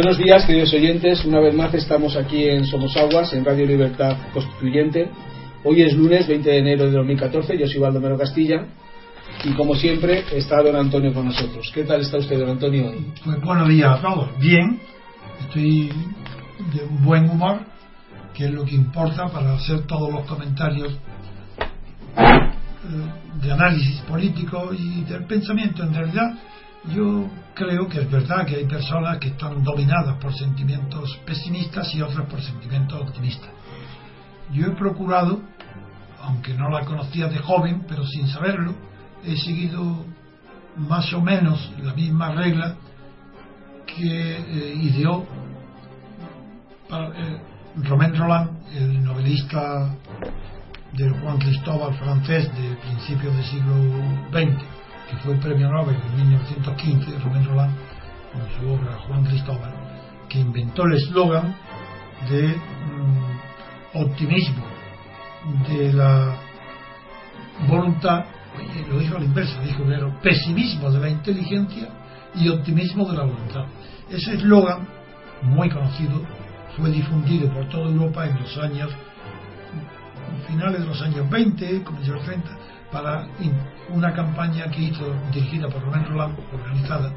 Buenos días, queridos oyentes. Una vez más estamos aquí en Somos Aguas, en Radio Libertad Constituyente. Hoy es lunes 20 de enero de 2014. Yo soy Baldomero Castilla. Y como siempre, está don Antonio con nosotros. ¿Qué tal está usted, don Antonio? Pues buenos días a todos. Bien, estoy de buen humor, que es lo que importa para hacer todos los comentarios eh, de análisis político y del pensamiento. En realidad, yo creo que es verdad que hay personas que están dominadas por sentimientos pesimistas y otras por sentimientos optimistas. Yo he procurado, aunque no la conocía de joven, pero sin saberlo, he seguido más o menos la misma regla que eh, ideó para, eh, Romain Roland, el novelista del Juan Cristóbal francés de principios del siglo XX, que fue premio Nobel en 1915, Romain Roland, con su obra Juan Cristóbal, que inventó el eslogan de mm, optimismo, de la voluntad, lo dijo a la inversa, dijo primero, pesimismo de la inteligencia y optimismo de la voluntad. Ese eslogan, muy conocido, fue difundido por toda Europa en los años finales de los años 20, comienzos de los 30, para una campaña que hizo dirigida por Romain Roland, organizada,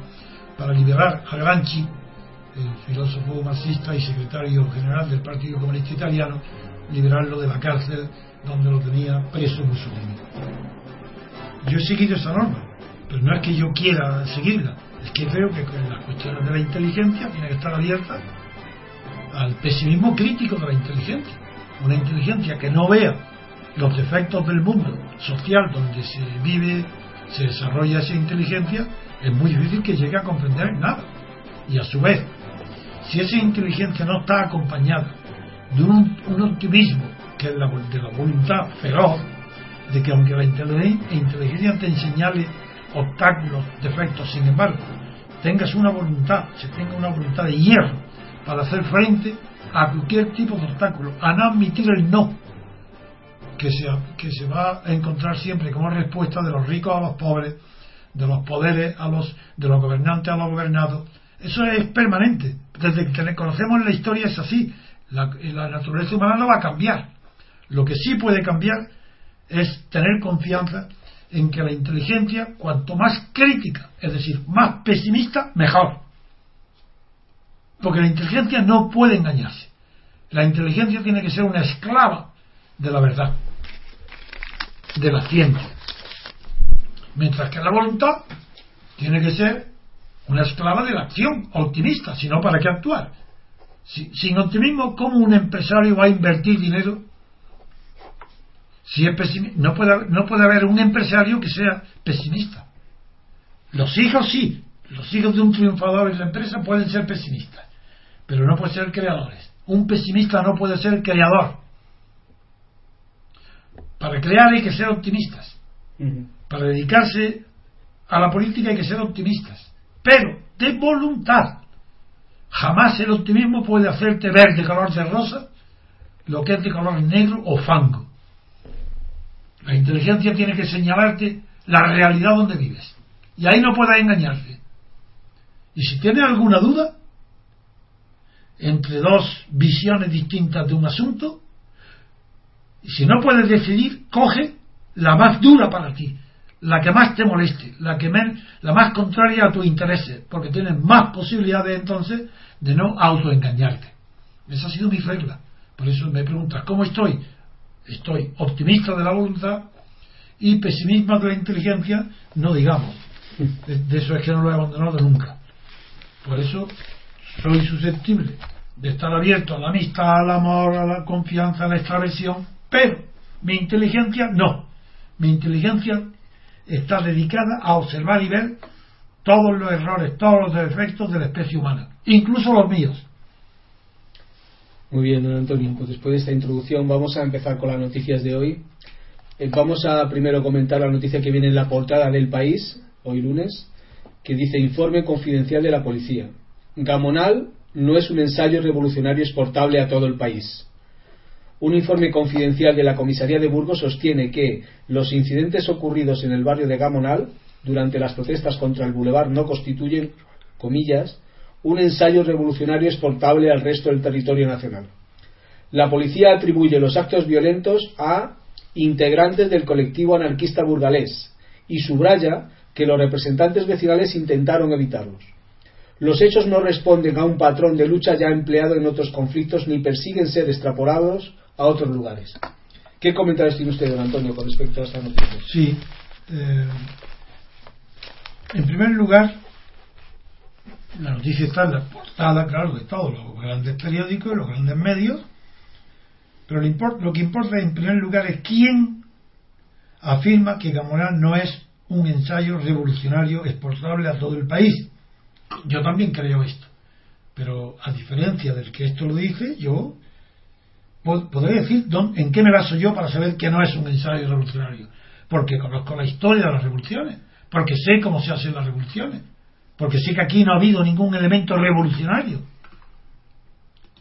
para liberar a Gramsci, el filósofo marxista y secretario general del Partido Comunista Italiano, liberarlo de la cárcel donde lo tenía preso Mussolini. Yo he seguido esa norma, pero no es que yo quiera seguirla, es que creo que con las cuestiones de la inteligencia tiene que estar abierta al pesimismo crítico de la inteligencia. Una inteligencia que no vea los defectos del mundo social donde se vive, se desarrolla esa inteligencia, es muy difícil que llegue a comprender nada. Y a su vez, si esa inteligencia no está acompañada de un, optimismo que es la, de la voluntad feroz, de que aunque la inteligencia te enseñale obstáculos, defectos, sin embargo, tengas una voluntad, se tenga una voluntad de hierro para hacer frente a cualquier tipo de obstáculo, a no admitir el no, que se, que se va a encontrar siempre como respuesta de los ricos a los pobres, de los poderes a los, de los gobernantes a los gobernados. Eso es permanente. Desde que conocemos la historia es así. La, la naturaleza humana no va a cambiar. Lo que sí puede cambiar es tener confianza en que la inteligencia, cuanto más crítica, es decir, más pesimista, mejor. Porque la inteligencia no puede engañarse. La inteligencia tiene que ser una esclava de la verdad, de la ciencia. Mientras que la voluntad tiene que ser una esclava de la acción, optimista, si no, ¿para qué actuar? Si, sin optimismo, ¿cómo un empresario va a invertir dinero? Si es no puede, no puede haber un empresario que sea pesimista. Los hijos sí, los hijos de un triunfador en la empresa pueden ser pesimistas, pero no pueden ser creadores. Un pesimista no puede ser creador. Para crear hay que ser optimistas. Para dedicarse a la política hay que ser optimistas. Pero de voluntad. Jamás el optimismo puede hacerte ver de color de rosa lo que es de color negro o fango. La inteligencia tiene que señalarte la realidad donde vives. Y ahí no puedas engañarte. Y si tienes alguna duda entre dos visiones distintas de un asunto, y si no puedes decidir, coge la más dura para ti, la que más te moleste, la que la más contraria a tus intereses, porque tienes más posibilidades entonces de no autoengañarte. Esa ha sido mi regla. Por eso me preguntas, ¿cómo estoy? Estoy optimista de la voluntad y pesimista de la inteligencia, no digamos. De, eso es que no lo he abandonado nunca. Por eso soy susceptible de estar abierto a la amistad, al amor, a la confianza, a la extraversión, pero mi inteligencia no. Mi inteligencia está dedicada a observar y ver todos los errores, todos los defectos de la especie humana, incluso los míos. Muy bien, don Antonio. Pues después de esta introducción vamos a empezar con las noticias de hoy. Eh, vamos a primero comentar la noticia que viene en la portada del país, hoy lunes, que dice informe confidencial de la policía. Gamonal no es un ensayo revolucionario exportable a todo el país. Un informe confidencial de la comisaría de Burgos sostiene que los incidentes ocurridos en el barrio de Gamonal durante las protestas contra el bulevar no constituyen, comillas, un ensayo revolucionario exportable al resto del territorio nacional. La policía atribuye los actos violentos a integrantes del colectivo anarquista burgalés y subraya que los representantes vecinales intentaron evitarlos. Los hechos no responden a un patrón de lucha ya empleado en otros conflictos ni persiguen ser extrapolados a otros lugares. ¿Qué comentarios tiene usted, don Antonio, con respecto a esta noticia? Sí. Eh, en primer lugar, la noticia está en la portada, claro, de todos los grandes periódicos, los grandes medios, pero lo, que importa en primer lugar es quién afirma que Gamonal no es un ensayo revolucionario exportable a todo el país. Yo también creo esto, pero a diferencia del que esto lo dice, yo podré decir en qué me baso yo para saber que no es un ensayo revolucionario, porque conozco la historia de las revoluciones, porque sé cómo se hacen las revoluciones porque sé que aquí no ha habido ningún elemento revolucionario.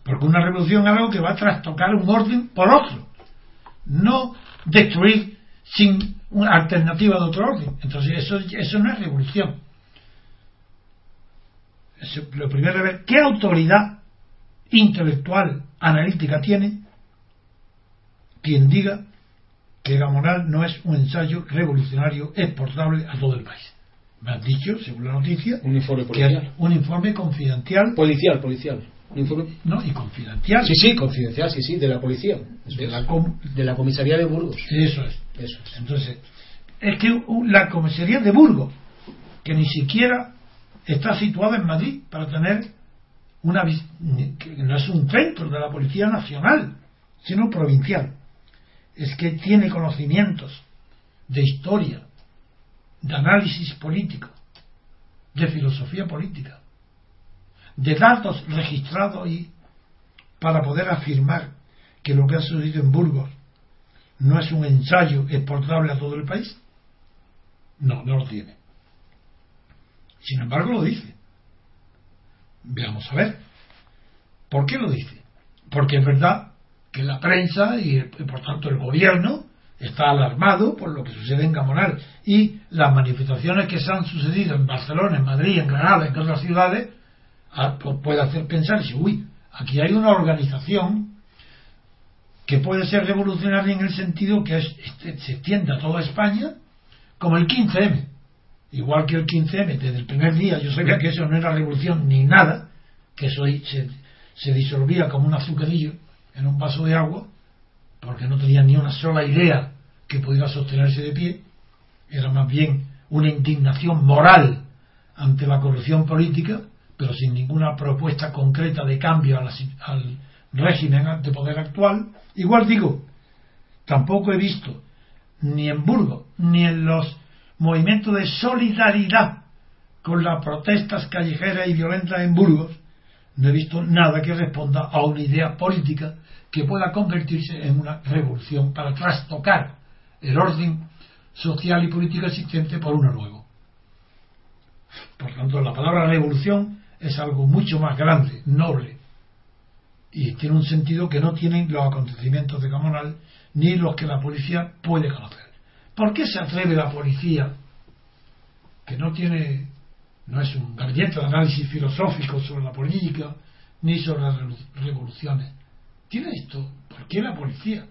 Porque una revolución es algo que va a trastocar un orden por otro. No destruir sin una alternativa de otro orden. Entonces eso, eso no es revolución. lo primero es ver qué autoridad intelectual, analítica tiene quien diga que la moral no es un ensayo revolucionario exportable a todo el país me has dicho, según la noticia, un informe policial. un informe confidencial. Policial, policial. Un informe... No, y confidencial. Sí, sí, confidencial, sí, sí, de la policía. De, la, de la comisaría de Burgos. Eso es. Eso es. Entonces, es que la comisaría de Burgos, que ni siquiera está situada en Madrid para tener una. que no es un centro de la Policía Nacional, sino provincial. Es que tiene conocimientos de historia, de análisis político, de filosofía política, de datos registrados y para poder afirmar que lo que ha sucedido en Burgos no es un ensayo exportable a todo el país? No, no lo tiene. Sin embargo, lo dice. Veamos a ver. ¿Por qué lo dice? Porque es verdad que la prensa y por tanto el gobierno está alarmado por lo que sucede en Gamonal y las manifestaciones que se han sucedido en Barcelona, en Madrid, en Granada, en otras ciudades, ah, pues puede hacer pensar, si, uy, aquí hay una organización que puede ser revolucionaria en el sentido que este, se extiende a toda España, como el 15M. Igual que el 15M, desde el primer día yo sabía que eso no era revolución ni nada, que eso se, se disolvía como un azucarillo en un vaso de agua, porque no tenía ni una sola idea que pudiera sostenerse de pie, era más bien una indignación moral ante la corrupción política, pero sin ninguna propuesta concreta de cambio al régimen de poder actual. Igual digo, tampoco he visto ni en Burgos ni en los movimientos de solidaridad con las protestas callejeras y violentas en Burgos, no he visto nada que responda a una idea política que pueda convertirse en una revolución para trastocar el orden social y político existente por uno nuevo. Por tanto, la palabra revolución es algo mucho más grande, noble, y tiene un sentido que no tienen los acontecimientos de Comunal ni los que la policía puede conocer. ¿Por qué se atreve la policía, que no tiene, no es un gabinete de análisis filosófico sobre la política, ni sobre las revoluciones? Tiene esto, ¿por qué la policía?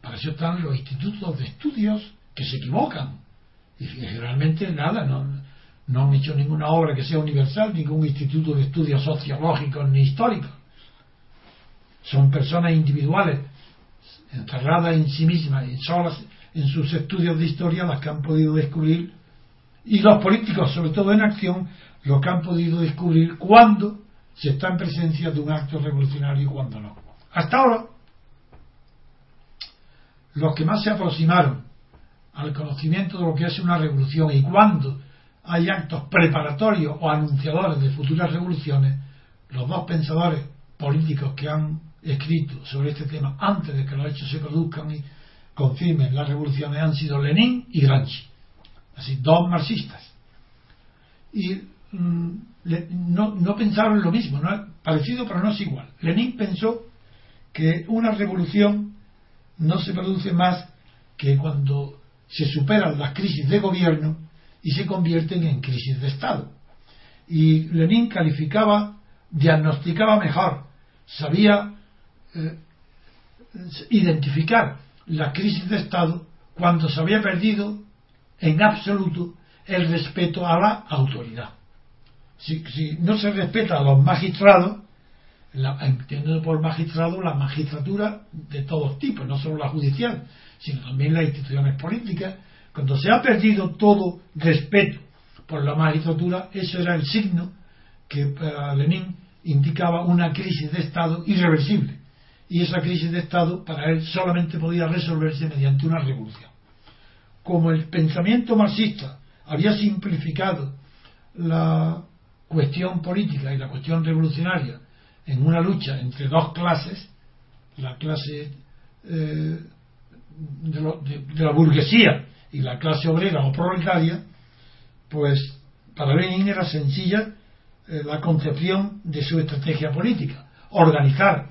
Para eso están los institutos de estudios que se equivocan. Y generalmente nada, no, no han hecho ninguna obra que sea universal, ningún instituto de estudios sociológicos ni históricos. Son personas individuales, encerradas en sí mismas y solas en sus estudios de historia, las que han podido descubrir, y los políticos, sobre todo en acción, lo que han podido descubrir cuando se está en presencia de un acto revolucionario y cuando no. Hasta ahora, los que más se aproximaron al conocimiento de lo que es una revolución y cuando hay actos preparatorios o anunciadores de futuras revoluciones, los dos pensadores políticos que han escrito sobre este tema antes de que los hechos se produzcan y confirmen las revoluciones han sido Lenin y Gramsci, así dos marxistas. Y mm, no, no, pensaron lo mismo, ¿no? parecido pero no es igual. Lenin pensó que una revolución no se produce más que cuando se superan las crisis de gobierno y se convierten en crisis de Estado. Y Lenin calificaba, diagnosticaba mejor, sabía eh, identificar la crisis de Estado cuando se había perdido en absoluto el respeto a la autoridad. Si, no se respeta a los magistrados, entiendo por magistrado la magistratura de todos tipos, no solo la judicial, sino también las instituciones políticas, cuando se ha perdido todo respeto por la magistratura, eso era el signo que para Lenin indicaba una crisis de Estado irreversible. Y esa crisis de Estado para él solamente podía resolverse mediante una revolución. Como el pensamiento marxista había simplificado la cuestión política y la cuestión revolucionaria en una lucha entre dos clases, la clase eh, de, la burguesía y la clase obrera o proletaria, pues para Lenin era sencilla eh, la concepción de su estrategia política, organizar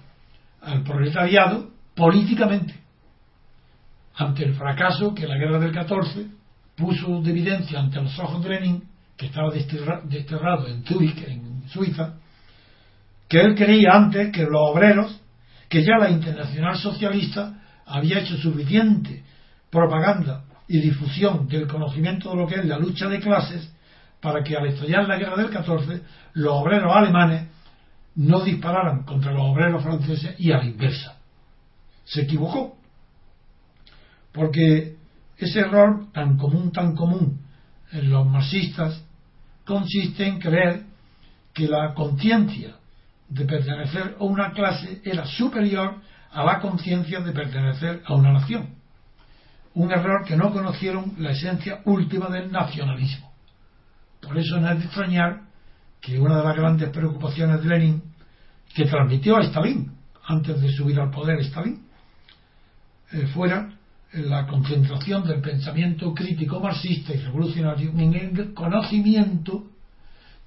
al proletariado políticamente. Ante el fracaso que la guerra del 14 puso de evidencia ante los ojos de Lenin, que estaba desterrado en Zurich, en Suiza, que él creía antes que los obreros, que ya la internacional socialista había hecho suficiente propaganda y difusión del conocimiento de lo que es la lucha de clases para que al estallar la guerra del 14 los obreros alemanes no dispararan contra los obreros franceses y a la inversa. Se equivocó. Porque ese error tan común, tan común en los marxistas consiste en creer que la conciencia de pertenecer a una clase era superior a la conciencia de pertenecer a una nación un error que no conocieron la esencia última del nacionalismo. Por eso no es de extrañar que una de las grandes preocupaciones de Lenin, que transmitió a Stalin, antes de subir al poder Stalin, eh, fuera la concentración del pensamiento crítico marxista y revolucionario en el conocimiento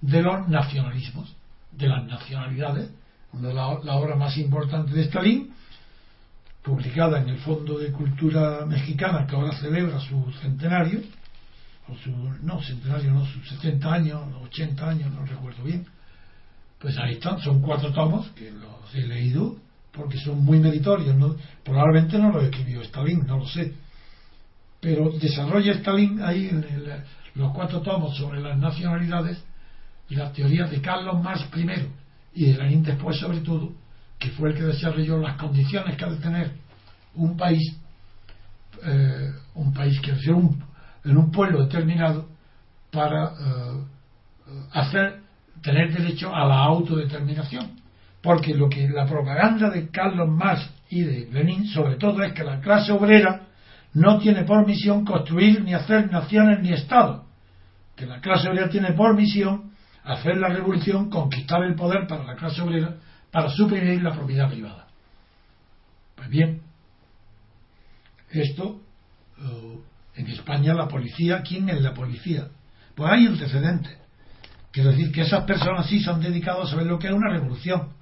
de los nacionalismos, de las nacionalidades, una de la obra más importante de Stalin publicada en el Fondo de Cultura Mexicana, que ahora celebra su centenario, o su, no, centenario, no, sus 70 años, 80 años, no recuerdo bien. Pues ahí están, son cuatro tomos que los he leído porque son muy meritorios. ¿no? Probablemente no los escribió Stalin, no lo sé. Pero desarrolla Stalin ahí en los cuatro tomos sobre las nacionalidades y las teorías de Carlos Marx primero y de Lenin después sobre todo que fue el que desarrolló las condiciones que ha de tener un país, eh, un país que sea un, en un pueblo determinado para eh, hacer tener derecho a la autodeterminación. Porque lo que la propaganda de Carlos Marx y de Lenin, sobre todo, es que la clase obrera no tiene por misión construir ni hacer naciones ni estados. Que la clase obrera tiene por misión hacer la revolución, conquistar el poder para la clase obrera para suprimir la propiedad privada. Pues bien, esto eh, en España la policía, ¿quién es la policía? Pues hay antecedentes. Quiero decir que esas personas sí se han dedicado a saber lo que es una revolución.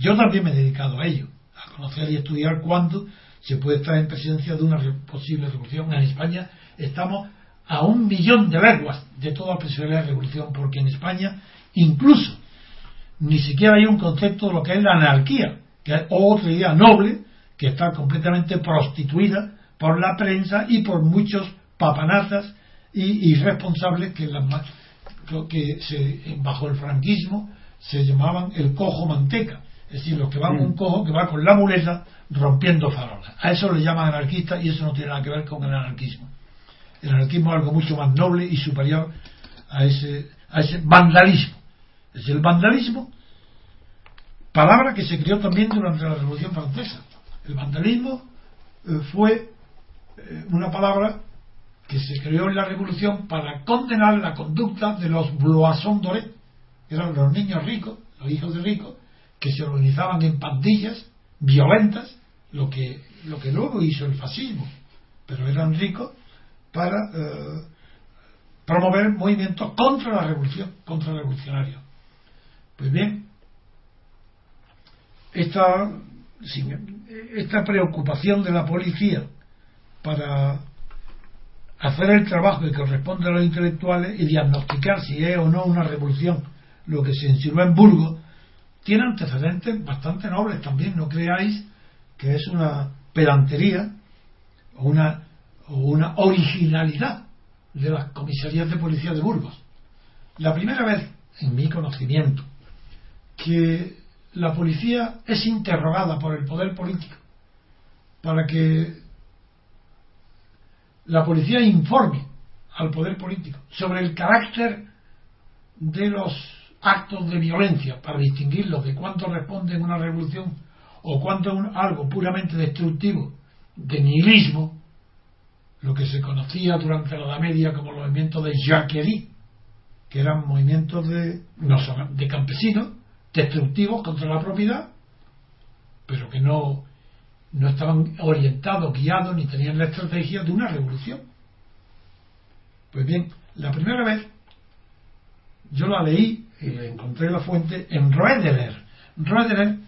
Yo también me he dedicado a ello, a conocer y estudiar cuándo se puede estar en presencia de una posible revolución. En España estamos a un millón de leguas de toda posibilidad de revolución, porque en España incluso ni siquiera hay un concepto de lo que es la anarquía, que es otra idea noble que está completamente prostituida por la prensa y por muchos papanatas y irresponsables que, las, que se, bajo el franquismo se llamaban el cojo manteca, es decir, los que van un cojo que va con la muleta rompiendo farolas. A eso le llaman anarquista y eso no tiene nada que ver con el anarquismo. El anarquismo es algo mucho más noble y superior a ese, a ese vandalismo. Es el vandalismo, palabra que se creó también durante la Revolución Francesa. El vandalismo eh, fue eh, una palabra que se creó en la Revolución para condenar la conducta de los bloisons dorés, eran los niños ricos, los hijos de ricos, que se organizaban en pandillas violentas, lo que, lo que luego hizo el fascismo, pero eran ricos para eh, promover movimientos contra la revolución, contra el revolucionario. Pues bien, esta, esta preocupación de la policía para hacer el trabajo que corresponde a los intelectuales y diagnosticar si es o no una revolución lo que se insinuó en Burgos, tiene antecedentes bastante nobles también. No creáis que es una pedantería o una, o una originalidad de las comisarías de policía de Burgos. La primera vez, en mi conocimiento, que la policía es interrogada por el poder político para que la policía informe al poder político sobre el carácter de los actos de violencia para distinguirlos de cuánto responden a una revolución o cuánto es algo puramente destructivo de nihilismo, lo que se conocía durante la Edad Media como los movimientos de Jacquerie, que eran movimientos de, de campesinos destructivos contra la propiedad, pero que no, no estaban orientados, guiados, ni tenían la estrategia de una revolución. Pues bien, la primera vez yo la leí y le encontré la fuente en Roederer. Roederer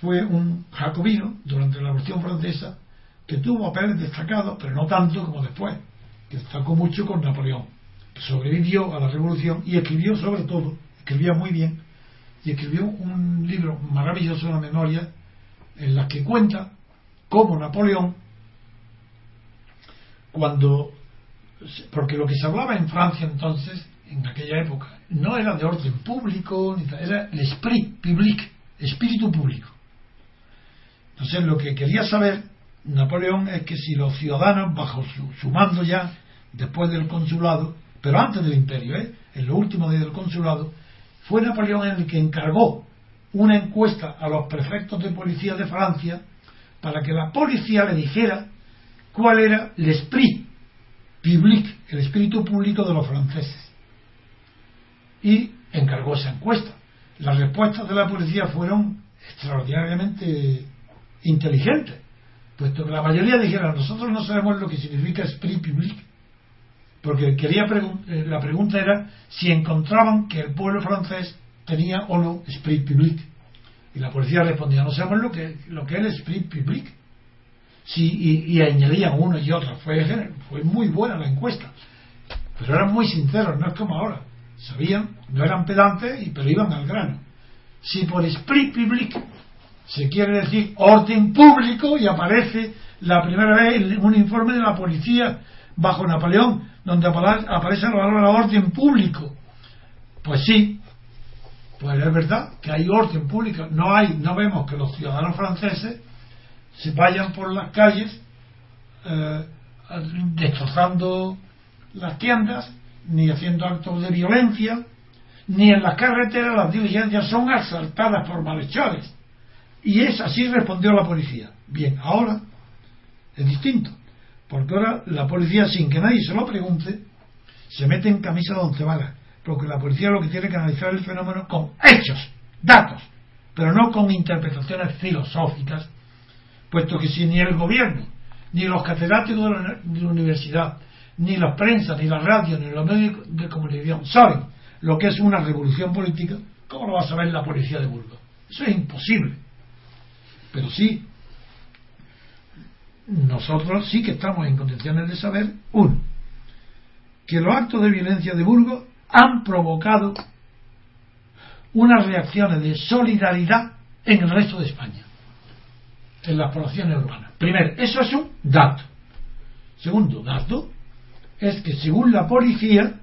fue un jacobino durante la Revolución Francesa que tuvo papeles destacados, pero no tanto como después, que destacó mucho con Napoleón. Sobrevivió a la revolución y escribió sobre todo, escribía muy bien, y escribió un libro maravilloso, una memoria, en la que cuenta cómo Napoleón, cuando, porque lo que se hablaba en Francia entonces, en aquella época, no era de orden público, era el esprit public, espíritu público. Entonces lo que quería saber Napoleón es que si los ciudadanos, bajo su, mando ya, después del consulado, pero antes del imperio, ¿eh? en los últimos días del consulado, fue Napoleón el que encargó una encuesta a los prefectos de policía de Francia para que la policía le dijera cuál era el esprit public, el espíritu público de los franceses. Y encargó esa encuesta. Las respuestas de la policía fueron extraordinariamente inteligentes, puesto que la mayoría dijeron nosotros no sabemos lo que significa esprit public porque quería eh, la pregunta era si encontraban que el pueblo francés tenía o no esprit public. Y la policía respondía, no sabemos lo que, lo que es esprit public. Sí, y, añadían uno y otro. Fue, fue muy buena la encuesta. Pero eran muy sinceros, no es como ahora. Sabían, no eran pedantes, pero iban al grano. Si por esprit public se quiere decir orden público y aparece la primera vez un informe de la policía bajo Napoleón donde aparece la palabra orden público. Pues sí, pues es verdad que hay orden público. No hay, no vemos que los ciudadanos franceses se vayan por las calles eh, destrozando las tiendas, ni haciendo actos de violencia, ni en las carreteras las diligencias son asaltadas por malhechores. Y es así respondió la policía. Bien, ahora es distinto. Porque ahora la policía, sin que nadie se lo pregunte, se mete en camisa de once varas. Porque la policía lo que tiene que analizar el fenómeno con hechos, datos, pero no con interpretaciones filosóficas, puesto que si ni el gobierno, ni los catedráticos de la, universidad, ni la prensa, ni la radio, ni los medios de comunicación saben lo que es una revolución política, ¿cómo lo va a saber la policía de Burgos? Eso es imposible. Pero sí, nosotros sí que estamos en condiciones de saber, uno, que los actos de violencia de Burgos han provocado unas reacciones de solidaridad en el resto de España, en las poblaciones urbanas. Primero, eso es un dato. Segundo dato es que según la policía,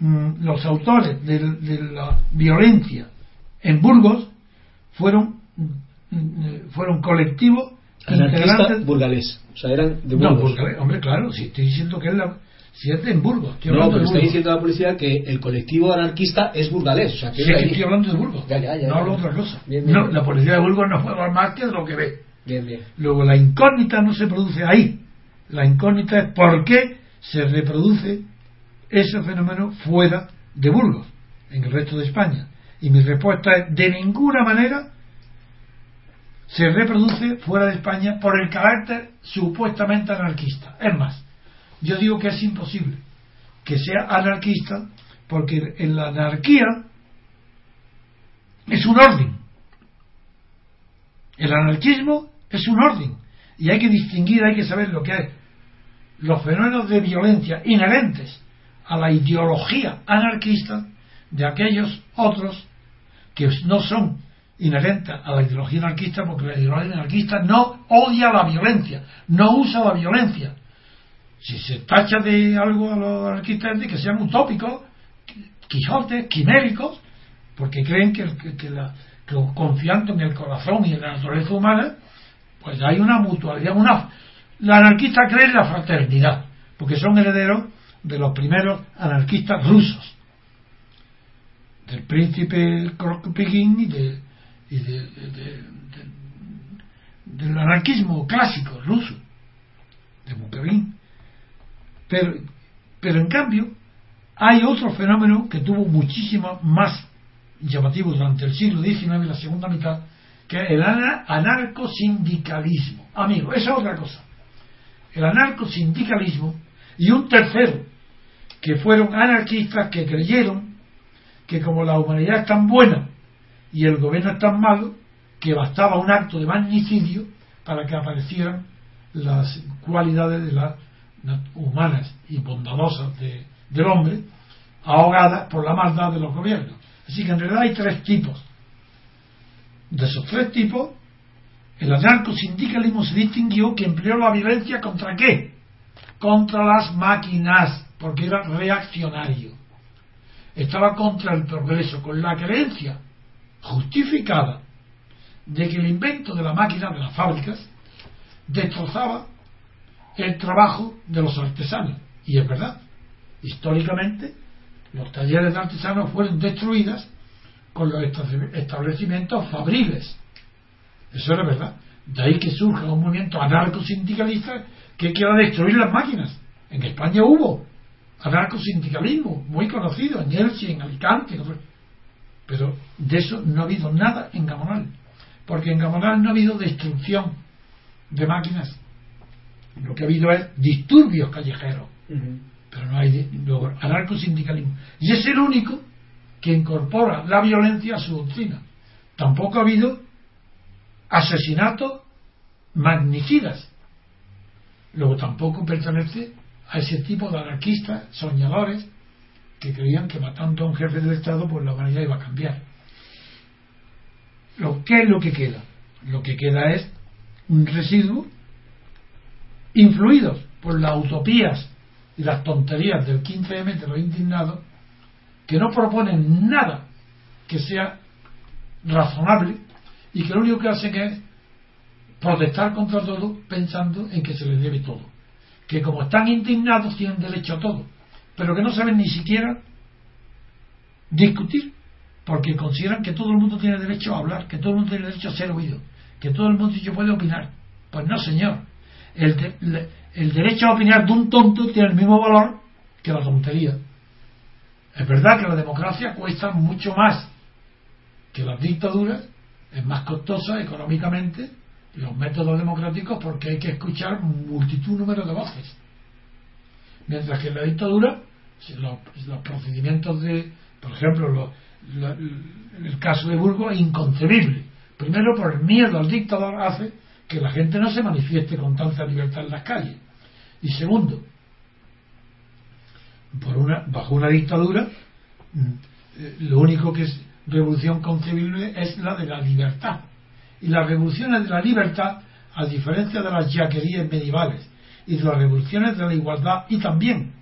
mm, los autores de, la violencia en Burgos fueron, mm, fueron colectivos integrantes burgalés. O sea, eran de Burgos. No, hombre, claro, si estoy diciendo que es la, si es de Burgos. No, pero está diciendo la policía que el colectivo anarquista es burgalés. O sea, que sí, estoy hablando de Burgos. Ya, ya, ya, no hablo de otra cosa. no, la policía de Burgos no puede hablar más que de lo que ve. Bien, bien. Luego, la incógnita no se produce ahí. La incógnita es por qué se reproduce ese fenómeno fuera de Burgos, en el resto de España. Y mi respuesta es, de ninguna manera se reproduce fuera de España por el carácter supuestamente anarquista. Es más, yo digo que es imposible que sea anarquista porque en la anarquía es un orden. El anarquismo es un orden y hay que distinguir, hay que saber lo que es los fenómenos de violencia inherentes a la ideología anarquista de aquellos otros que no son inherentes a la ideología anarquista porque la ideología anarquista no odia la violencia, no usa la violencia. Si se tacha de algo a los anarquistas de que sean utópicos, quijotes, quiméricos, porque creen que, que, la, que confiando en el corazón y en la naturaleza humana, pues hay una mutualidad, una la anarquista cree en la fraternidad, porque son herederos de los primeros anarquistas rusos, del príncipe Kropotkin y, de, y de, del anarquismo clásico ruso, de Bukharin. Pero, pero en cambio, hay otro fenómeno que tuvo muchísimo más llamativo durante el siglo XIX y la segunda mitad, que es el anarcosindicalismo. Amigo, esa es otra cosa el anarcosindicalismo, y un tercero, que fueron anarquistas que creyeron que como la humanidad es tan buena y el gobierno es tan malo, que bastaba un acto de magnicidio para que aparecieran las cualidades de las humanas y bondadosas del hombre, ahogadas por la maldad de los gobiernos. Así que en realidad hay tres tipos. De esos tres tipos, el anarcosindicalismo se distinguió que empleó la violencia contra qué? Contra las máquinas, porque era reaccionario. Estaba contra el progreso, con la creencia justificada de que el invento de la máquina de las fábricas destrozaba el trabajo de los artesanos. Y es verdad, históricamente los talleres de artesanos fueron destruidos con los establecimientos fabriles eso era verdad. De ahí que surja un movimiento anarcosindicalista que quiera destruir las máquinas. En España hubo anarcosindicalismo muy conocido, en Elche, en Alicante. Pero de eso no ha habido nada en Gamonal. Porque en Gamonal no ha habido destrucción de máquinas. Lo que ha habido es disturbios callejeros. Pero no hay anarcosindicalismo. Y es el único que incorpora la violencia a su doctrina. Tampoco ha habido asesinatos magnicidas. Luego tampoco pertenece a ese tipo de anarquistas, soñadores, que creían que matando a un jefe del Estado, pues la humanidad iba a cambiar. Lo, ¿Qué es lo que queda? Lo que queda es un residuo influidos por las utopías y las tonterías del 15M de los indignados, que no proponen nada que sea razonable y que lo único que hacen es protestar contra todo pensando en que se les debe todo. Que como están indignados tienen derecho a todo, pero que no saben ni siquiera discutir, porque consideran que todo el mundo tiene derecho a hablar, que todo el mundo tiene derecho a ser oído, que todo el mundo puede opinar. Pues no, señor. El, el derecho a opinar de un tonto tiene el mismo valor que la tontería. Es verdad que la democracia cuesta mucho más que las dictaduras es más costosa económicamente los métodos democráticos porque hay que escuchar multitud número de voces. Mientras que en la dictadura, los, procedimientos de, por ejemplo, el caso de Burgos es inconcebible. Primero, por el miedo al dictador hace que la gente no se manifieste con tanta libertad en las calles. Y segundo, por una, bajo una dictadura, mm, eh, lo único que es revolución concebible es la de la libertad. Y las revoluciones de la libertad, a diferencia de las yaquerías medievales y de las revoluciones de la igualdad y también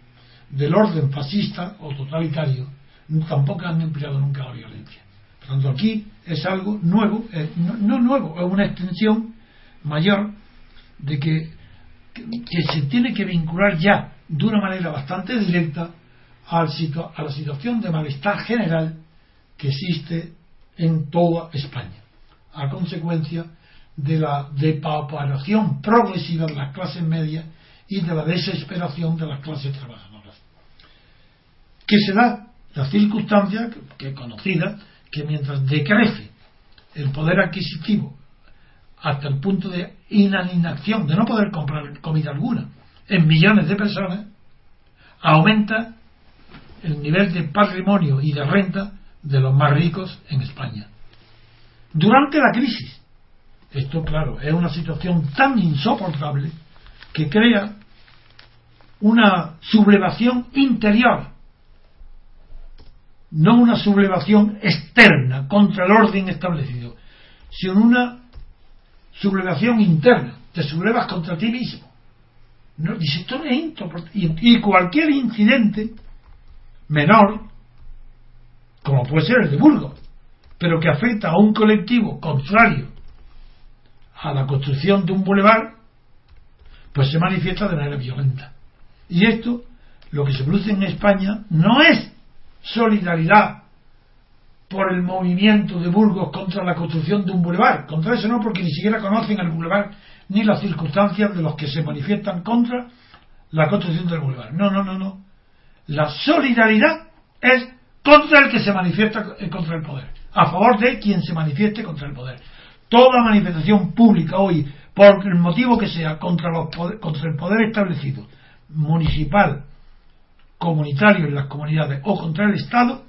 del orden fascista o totalitario, tampoco han empleado nunca la violencia. Por tanto, aquí es algo nuevo, no, nuevo, es una extensión mayor de que, que, se tiene que vincular ya de una manera bastante directa a la situación de malestar general que existe en toda España, a consecuencia de la depauperación progresiva de las clases medias y de la desesperación de las clases trabajadoras. Que se da la circunstancia, que es conocida, que mientras decrece el poder adquisitivo hasta el punto de inanición, de no poder comprar comida alguna, en millones de personas, aumenta el nivel de patrimonio y de renta de los más ricos en España. Durante la crisis, esto claro, es una situación tan insoportable que crea una sublevación interior, no una sublevación externa contra el orden establecido, sino una sublevación interna, te sublevas contra ti mismo. No, y cualquier incidente menor, como puede ser el de Burgos, pero que afecta a un colectivo contrario a la construcción de un bulevar, pues se manifiesta de manera violenta. Y esto, lo que se produce en España, no es solidaridad por el movimiento de Burgos contra la construcción de un bulevar. Contra eso no, porque ni siquiera conocen el bulevar ni las circunstancias de los que se manifiestan contra la construcción del bulevar. No, no, no, no. La solidaridad es contra el que se manifiesta contra el poder, a favor de quien se manifieste contra el poder. Toda manifestación pública hoy, por el motivo que sea, contra, los contra el poder establecido, municipal, comunitario en las comunidades o contra el Estado,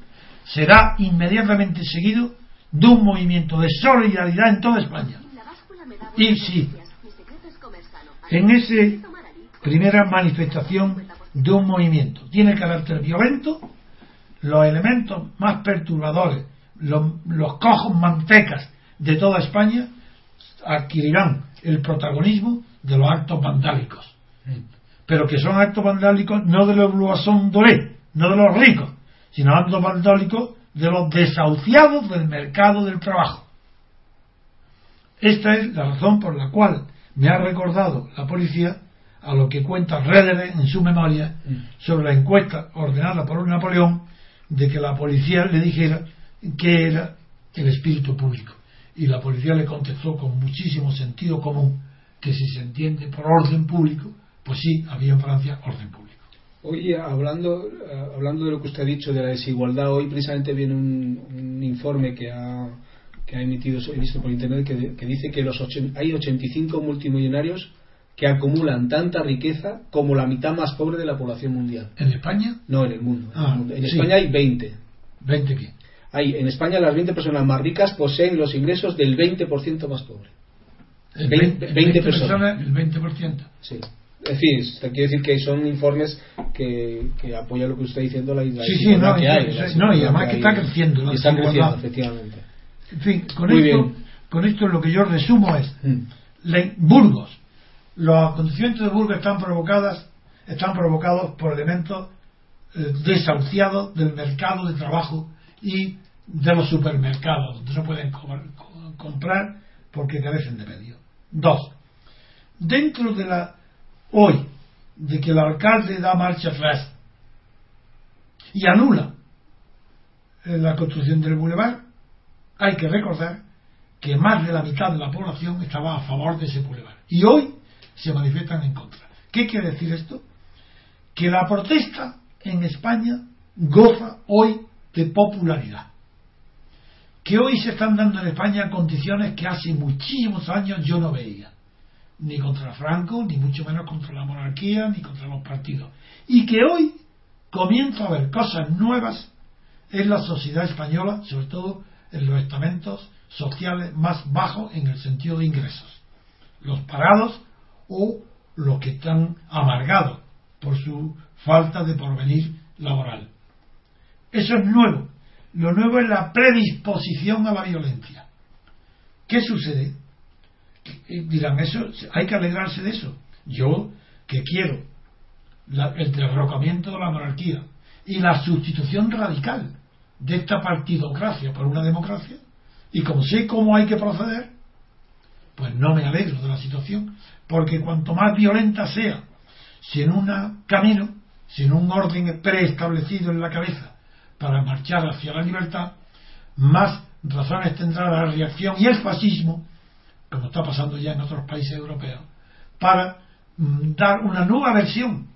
será inmediatamente seguido de un movimiento de solidaridad en toda España. Y sí, en esa primera manifestación de un movimiento tiene carácter violento, los elementos más perturbadores, los, cojos mantecas de toda España adquirirán el protagonismo de los actos vandálicos. Pero que son actos vandálicos no de los Bluasson Doré, no de los ricos, sino actos vandálicos de los desahuciados del mercado del trabajo. Esta es la razón por la cual me ha recordado la policía a lo que cuenta Redere en su memoria sobre la encuesta ordenada por Napoleón de que la policía le dijera que era el espíritu público. Y la policía le contestó con muchísimo sentido común que si se entiende por orden público, pues sí, había en Francia orden público. Hoy, hablando, hablando de lo que usted ha dicho de la desigualdad, hoy precisamente viene un, informe que ha, que ha emitido, he visto por internet, que, dice que los hay 85 multimillonarios que acumulan tanta riqueza como la mitad más pobre de la población mundial. ¿En España? No, en el mundo. Ah, en, España hay 20. ¿20 qué? Hay, en España las 20 personas más ricas poseen los ingresos del 20% más pobre. El 20, personas. El 20%. Sí. En fin, te quiero decir que son informes que, que apoyan lo que usted está diciendo, la, sí, sí, no, que hay. no, y además que, está creciendo. Y está creciendo, efectivamente. En fin, con esto, con esto lo que yo resumo es, mm. Burgos, los acontecimientos de Burgos están provocadas están provocados por elementos eh, desahuciados del mercado de trabajo y de los supermercados, donde no pueden comprar porque carecen de medio. Dos, dentro de la hoy de que el alcalde da marcha atrás y anula eh, la construcción del bulevar, hay que recordar que más de la mitad de la población estaba a favor de ese bulevar. Y hoy se manifiestan en contra. ¿Qué quiere decir esto? Que la protesta en España goza hoy de popularidad. Que hoy se están dando en España condiciones que hace muchísimos años yo no veía. Ni contra Franco, ni mucho menos contra la monarquía, ni contra los partidos. Y que hoy comienza a haber cosas nuevas es la sociedad española, sobre todo en los estamentos sociales más bajos en el sentido de ingresos. Los parados o los que están amargados por su falta de porvenir laboral. Eso es nuevo. Lo nuevo es la predisposición a la violencia. ¿Qué sucede? Dirán, eso hay que alegrarse de eso. Yo, que quiero el derrocamiento de la monarquía y la sustitución radical de esta partidocracia por una democracia, y como sé cómo hay que proceder, pues no me alegro de la situación, porque cuanto más violenta sea, si en un camino, sin un orden preestablecido en la cabeza para marchar hacia la libertad, más razones tendrá la reacción y el fascismo, como está pasando ya en otros países europeos, para mm, dar una nueva versión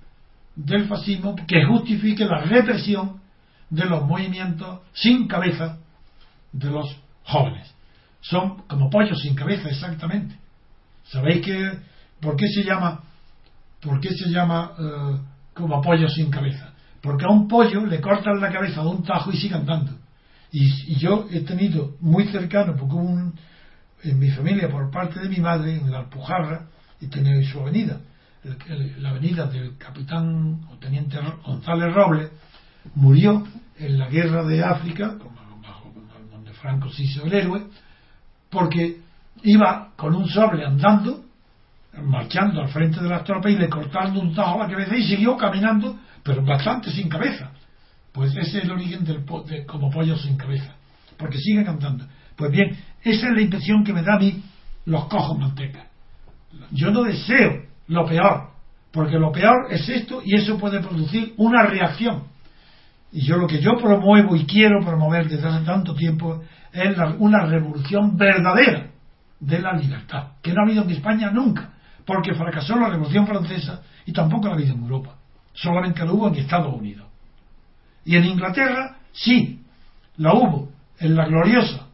del fascismo que justifique la represión de los movimientos sin cabeza de los jóvenes. Son como pollos sin cabeza, exactamente. ¿Sabéis que, por qué se llama, por qué se llama eh, como pollo sin cabeza? Porque a un pollo le cortan la cabeza de un tajo y sigue andando. Y, yo he tenido muy cercano, porque en mi familia, por parte de mi madre, en la Alpujarra, y tenía su avenida, la avenida del capitán o teniente González Robles, murió en la guerra de África, donde Franco se hizo el héroe, porque iba con un sable andando, marchando al frente de las tropas y le cortando un tajo a la cabeza y siguió caminando, pero bastante sin cabeza. Pues ese es el origen del de, como pollo sin cabeza, porque siguen andando. Pues bien, esa es la impresión que me da a mí los cojos manteca. Yo no deseo lo peor, porque lo peor es esto y eso puede producir una reacción. Y yo lo que yo promuevo y quiero promover desde hace tanto tiempo es una revolución verdadera de la libertad, que no ha habido en España nunca, porque fracasó la revolución francesa y tampoco la ha habido en Europa, solamente la hubo en Estados Unidos. Y en Inglaterra sí, la hubo, en la gloriosa,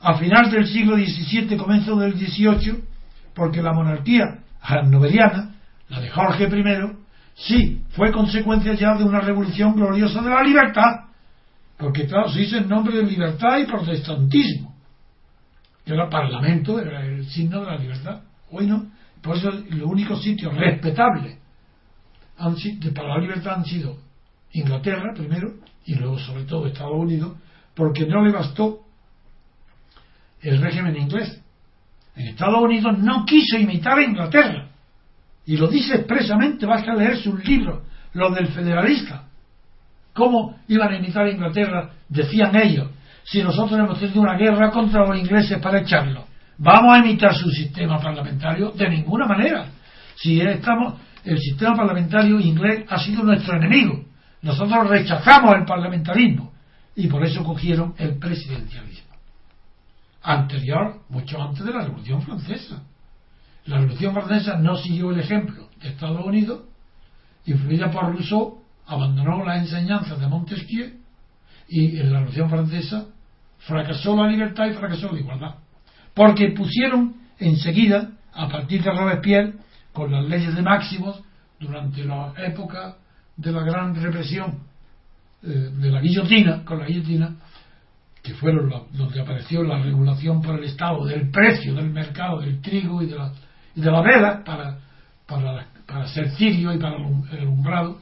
a final del siglo XVII, comienzo del XVIII, porque la monarquía hanoveriana, la de Jorge I, sí, fue consecuencia ya de una revolución gloriosa de la libertad, porque claro, se hizo en nombre de libertad y protestantismo, era el parlamento, era el signo de la libertad. Hoy no, por eso los únicos sitios respetables para la libertad han sido Inglaterra primero y luego sobre todo Estados Unidos, porque no le bastó el régimen inglés. En Estados Unidos no quiso imitar a Inglaterra. Y lo dice expresamente, basta leer sus libros, los del federalista. ¿Cómo iban a imitar a Inglaterra? Decían ellos, si nosotros hemos tenido una guerra contra los ingleses para echarlos, ¿vamos a imitar su sistema parlamentario? De ninguna manera. Si estamos, el sistema parlamentario inglés ha sido nuestro enemigo. Nosotros rechazamos el parlamentarismo y por eso cogieron el presidencialismo. Anterior, mucho antes de la Revolución Francesa. La Revolución Francesa no siguió el ejemplo de Estados Unidos, influida por Rousseau, abandonó las enseñanzas de Montesquieu y en la Revolución Francesa fracasó la libertad y fracasó la igualdad. Porque pusieron enseguida, a partir de Robespierre, con las leyes de máximos, durante la época de la gran represión eh, de la guillotina, con la guillotina, que fueron donde apareció la regulación por el Estado del precio del mercado del trigo y de la, y de la vela para, para, para ser cirio y para el alumbrado,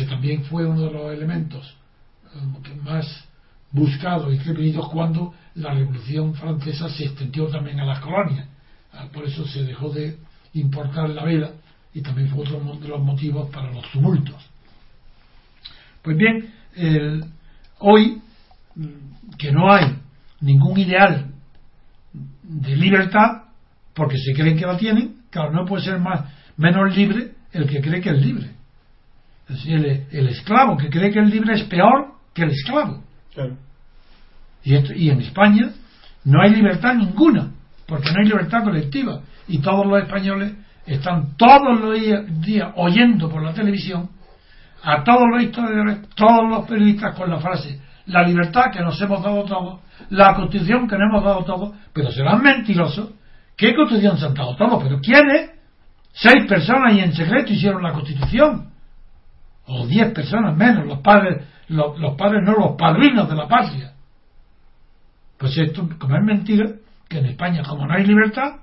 que también fue uno de los elementos eh, más buscados y repetidos cuando la revolución francesa se extendió también a las colonias. Ah, por eso se dejó de importar la vela y también fue otro de los motivos para los tumultos. Pues bien, hoy que no hay ningún ideal de libertad, porque se creen que la tienen, claro, no puede ser más menos libre el que cree que es libre. Es decir, el, esclavo que cree que es libre es peor que el esclavo. Y, y en España no hay libertad ninguna, porque no hay libertad colectiva. Y todos los españoles están todos los días oyendo por la televisión a todos los historiadores, todos los periodistas con la frase la libertad que nos hemos dado todos, la constitución que nos hemos dado todos, pero serán mentirosos. ¿Qué constitución se han dado todos? ¿Pero quiénes? Seis personas y en secreto hicieron la constitución. O 10 personas menos, los padres, los, los padres no los padrinos de la patria. Pues esto, como es mentira, que en España, como no hay libertad,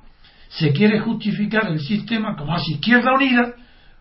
se quiere justificar el sistema como hace Izquierda Unida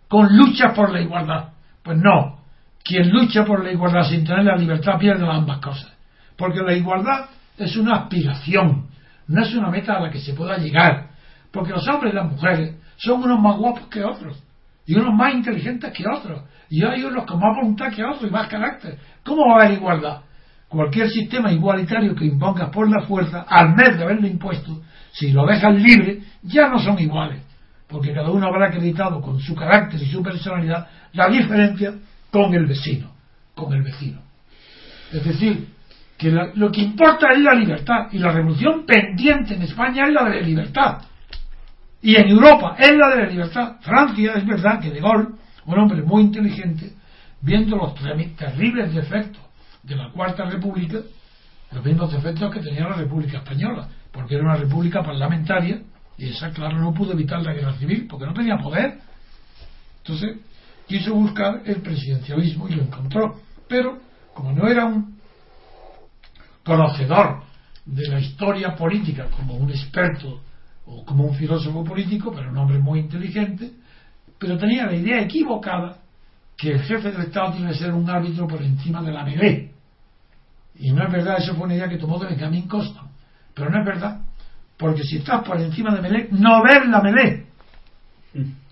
con lucha por la igualdad. Pues no, quien lucha por la igualdad sin tener la libertad pierde ambas cosas. Porque la igualdad es una aspiración, no es una meta a la que se pueda llegar. Porque los hombres y las mujeres son unos más guapos que otros, y unos más inteligentes que otros, y hay unos con más voluntad que otros y más carácter. ¿Cómo va a haber igualdad? Cualquier sistema igualitario que impongas por la fuerza, al mes de haberlo impuesto, si lo dejas libre, ya no son iguales, porque cada uno habrá acreditado con su carácter y su personalidad la diferencia con el vecino, con el vecino. Es decir, que lo que importa es la libertad, y la revolución pendiente en España es la de la libertad. Y en Europa es la de la libertad. Francia es verdad que De Gaulle, un hombre muy inteligente, viendo los terribles defectos de la Cuarta República, los mismos defectos que tenía la República Española, porque era una república parlamentaria y esa, claro, no pudo evitar la guerra civil porque no tenía poder. Entonces quiso buscar el presidencialismo y lo encontró. Pero, como no era un conocedor de la historia política como un experto o como un filósofo político, pero un hombre muy inteligente, pero tenía la idea equivocada que el jefe del Estado tiene que ser un árbitro por encima de la melee. Y no es verdad, eso fue una idea que tomó de Benjamin Costa. Pero no es verdad, porque si estás por encima de melee, no ves la melee.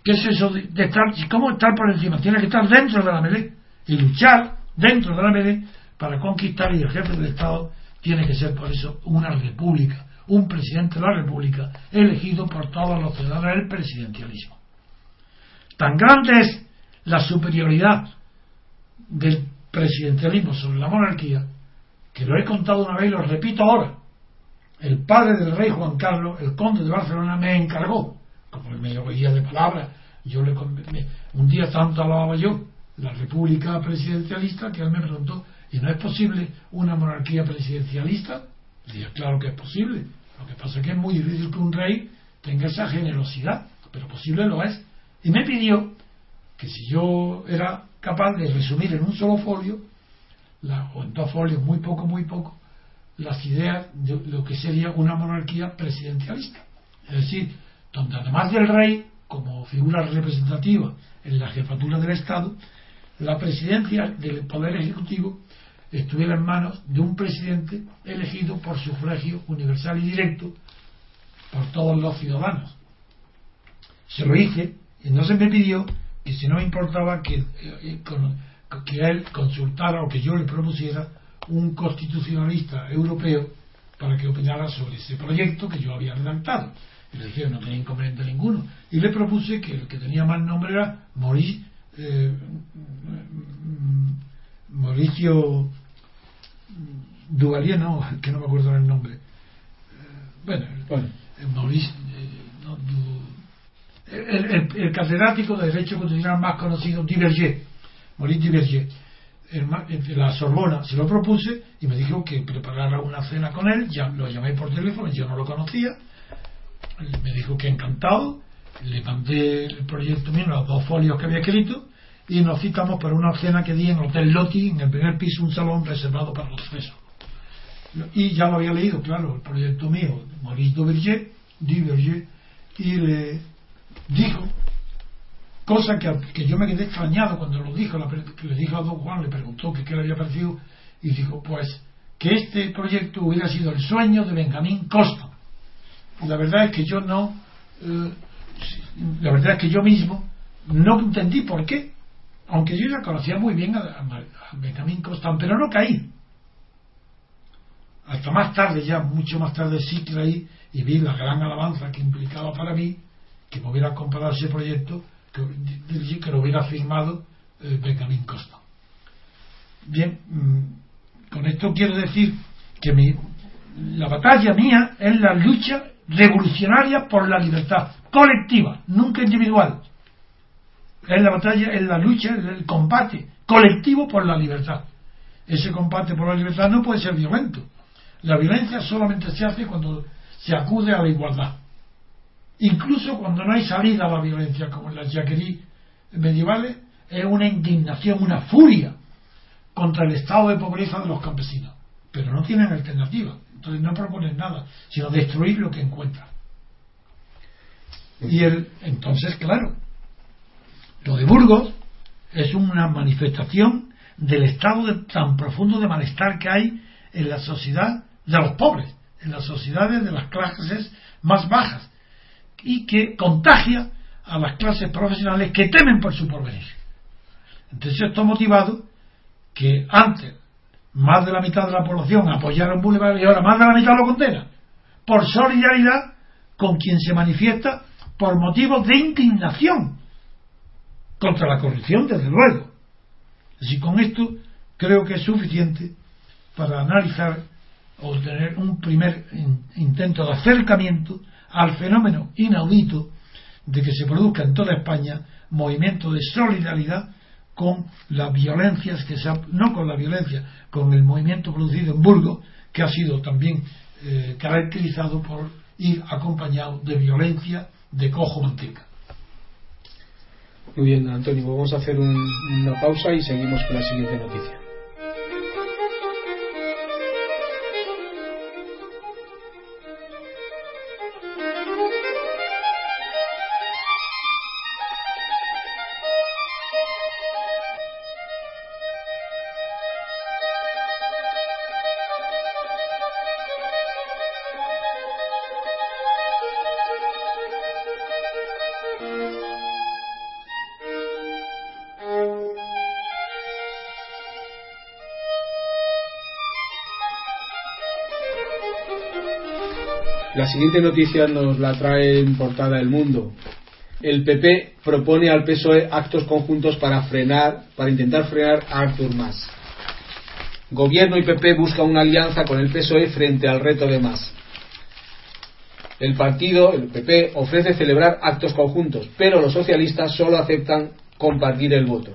¿Qué es eso de, estar? ¿Cómo estar por encima? Tiene que estar dentro de la melee y luchar dentro de la melee para conquistar y el jefe del Estado tiene que ser por eso una república, un presidente de la república elegido por todos los ciudadanos del presidencialismo. Tan grande es la superioridad del presidencialismo sobre la monarquía que lo he contado una vez y lo repito ahora. El padre del rey Juan Carlos, el conde de Barcelona, me encargó, como me oía de palabras, yo le un día tanto hablaba yo la república presidencialista que él me preguntó ¿Y no es posible una monarquía presidencialista? Dije, claro que es posible. Lo que pasa es que es muy difícil que un rey tenga esa generosidad, pero posible lo es. Y me pidió que si yo era capaz de resumir en un solo folio, o en dos folios, muy poco, muy poco, las ideas de lo que sería una monarquía presidencialista. Es decir, donde además del rey, como figura representativa en la jefatura del Estado, la presidencia del Poder Ejecutivo estuviera en manos de un presidente elegido por sufragio universal y directo por todos los ciudadanos. Se lo hice y se me pidió que si no me importaba que, eh, que él consultara o que yo le propusiera un constitucionalista europeo para que opinara sobre ese proyecto que yo había redactado. Y le dije no tenía inconveniente ninguno. Y le propuse que el que tenía más nombre era Maurice, eh, Mauricio Duvalier, no, que no me acuerdo el nombre. Bueno, bueno. Maurice, eh, el, catedrático de Derecho Constitucional más conocido, Diverger, Maurice Diverger, la Sorbona, se lo propuse y me dijo que preparara una cena con él, ya lo llamé por teléfono, yo no lo conocía, me dijo que encantado, le mandé el proyecto mío, los dos folios que había escrito, y nos citamos para una cena que di en el Hotel Loti, en el primer piso, un salón reservado para los presos. Y ya lo había leído, claro, el proyecto mío, Maurice Duverger, Duverger, y le dijo, cosa que, que, yo me quedé extrañado cuando lo dijo, le dijo a don Juan, le preguntó que qué le había parecido, y dijo, pues, que este proyecto hubiera sido el sueño de Benjamín Costa. La verdad es que yo no, eh, la verdad es que yo mismo no entendí por qué aunque yo ya conocía muy bien a, Benjamín Constant, pero no caí. Hasta más tarde, ya mucho más tarde, sí creí y vi la gran alabanza que implicaba para mí que me hubiera comparado ese proyecto que, que lo hubiera firmado eh, Benjamín Constant. Bien, mm, con esto quiero decir que mi, la batalla mía es la lucha revolucionaria por la libertad colectiva, nunca individual es la batalla, es la lucha, es el combate colectivo por la libertad. Ese combate por la libertad no puede ser violento. La violencia solamente se hace cuando se acude a la igualdad. Incluso cuando no hay salida a la violencia, como en las yaquerí medievales, es una indignación, una furia contra el estado de pobreza de los campesinos. Pero no tienen alternativa. Entonces no proponen nada, sino destruir lo que encuentran. Y el, entonces, claro, lo de Burgos es una manifestación del estado de, tan profundo de malestar que hay en la sociedad de los pobres, en las sociedades de las clases más bajas, y que contagia a las clases profesionales que temen por su porvenir. Entonces esto ha motivado que antes más de la mitad de la población apoyara un Boulevard y ahora más de la mitad lo condena, por solidaridad con quien se manifiesta por motivos de indignación contra la corrupción, desde luego. Así con esto creo que es suficiente para analizar o tener un primer intento de acercamiento al fenómeno inaudito de que se produzca en toda España movimiento de solidaridad con las violencias que se no con la violencia, con el movimiento producido en Burgos, que ha sido también eh, caracterizado por ir acompañado de violencia de cojo manteca. Muy bien, Antonio, vamos a hacer una pausa y seguimos con la siguiente noticia. La siguiente noticia nos la trae en portada El Mundo. El PP propone al PSOE actos conjuntos para frenar, para intentar frenar a Artur Mas. Gobierno y PP buscan una alianza con el PSOE frente al reto de Mas. El partido, el PP, ofrece celebrar actos conjuntos, pero los socialistas solo aceptan compartir el voto.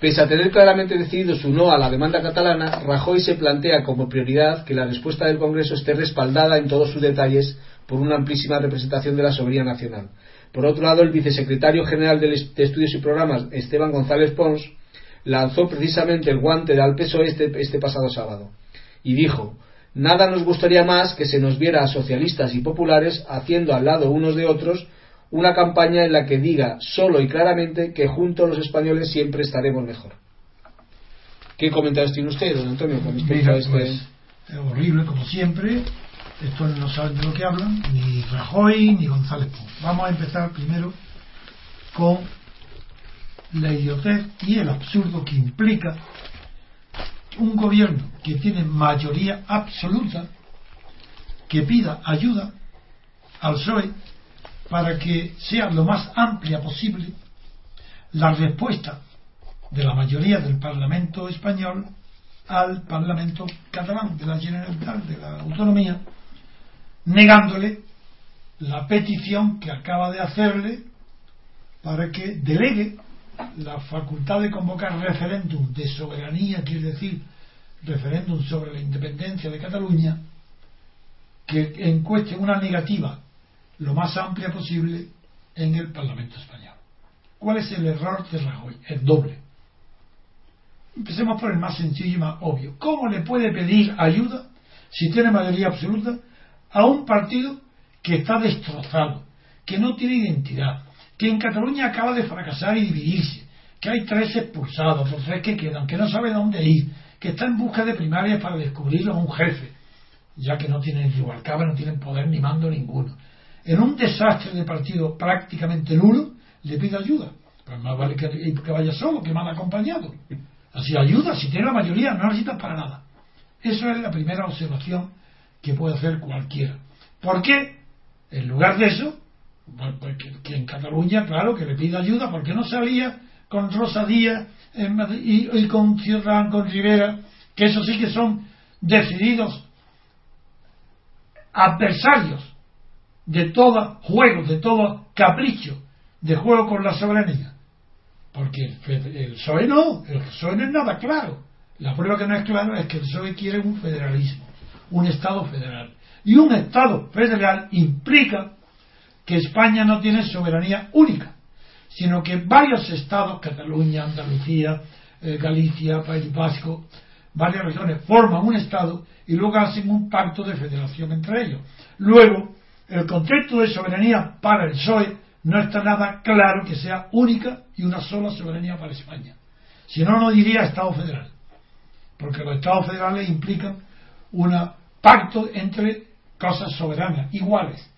Pese a tener claramente decidido su no a la demanda catalana, Rajoy se plantea como prioridad que la respuesta del Congreso esté respaldada en todos sus detalles por una amplísima representación de la soberanía nacional. Por otro lado, el vicesecretario general de Estudios y Programas, Esteban González Pons, lanzó precisamente el guante al PSOE este, este pasado sábado y dijo Nada nos gustaría más que se nos viera a socialistas y populares haciendo al lado unos de otros una campaña en la que diga solo y claramente que juntos los españoles siempre estaremos mejor. ¿Qué comentarios tiene usted, don Antonio, con respecto a este? Pues, es horrible, como siempre. Estos no saben de lo que hablan, ni Rajoy ni González Pons. Vamos a empezar primero con la idiotez y el absurdo que implica un gobierno que tiene mayoría absoluta que pida ayuda al PSOE para que sea lo más amplia posible la respuesta de la mayoría del Parlamento español al Parlamento catalán de la Generalitat, de la Autonomía, negándole la petición que acaba de hacerle para que delegue la facultad de convocar referéndum de soberanía, quiere decir referéndum sobre la independencia de Cataluña, que encueste una negativa lo más amplia posible en el Parlamento español. ¿Cuál es el error de Rajoy? Es doble. Empecemos por el más sencillo y más obvio. ¿Cómo le puede pedir ayuda, si tiene mayoría absoluta, a un partido que está destrozado, que no tiene identidad, que en Cataluña acaba de fracasar y dividirse, que hay tres expulsados, los tres que quedan, que no sabe dónde ir, que está en busca de primarias para descubrirlo a un jefe, ya que no tienen igual no tienen poder ni mando ninguno, en un desastre de partido prácticamente nulo, le pide ayuda. Pues más vale que, vaya solo que mal acompañado. Así ayuda, si tiene la mayoría, no necesita para nada. Eso es la primera observación que puede hacer cualquiera. ¿Por qué? En lugar de eso, pues que, en Cataluña, claro, que le pide ayuda, porque no salía con Rosa Díaz y, con Ciudadán, con Rivera, que eso sí que son decididos adversarios de todo juego, de todo capricho de juego con la soberanía. Porque el, PSOE no, el PSOE no es nada claro. La prueba que no es claro es que el PSOE quiere un federalismo, un Estado federal. Y un Estado federal implica que España no tiene soberanía única, sino que varios estados, Cataluña, Andalucía, eh, Galicia, País Vasco, varias regiones, forman un estado y luego hacen un pacto de federación entre ellos. Luego, el concepto de soberanía para el PSOE no está nada claro que sea única y una sola soberanía para España. Si no, no diría Estado federal. Porque los Estados federales implican un pacto entre cosas soberanas, iguales.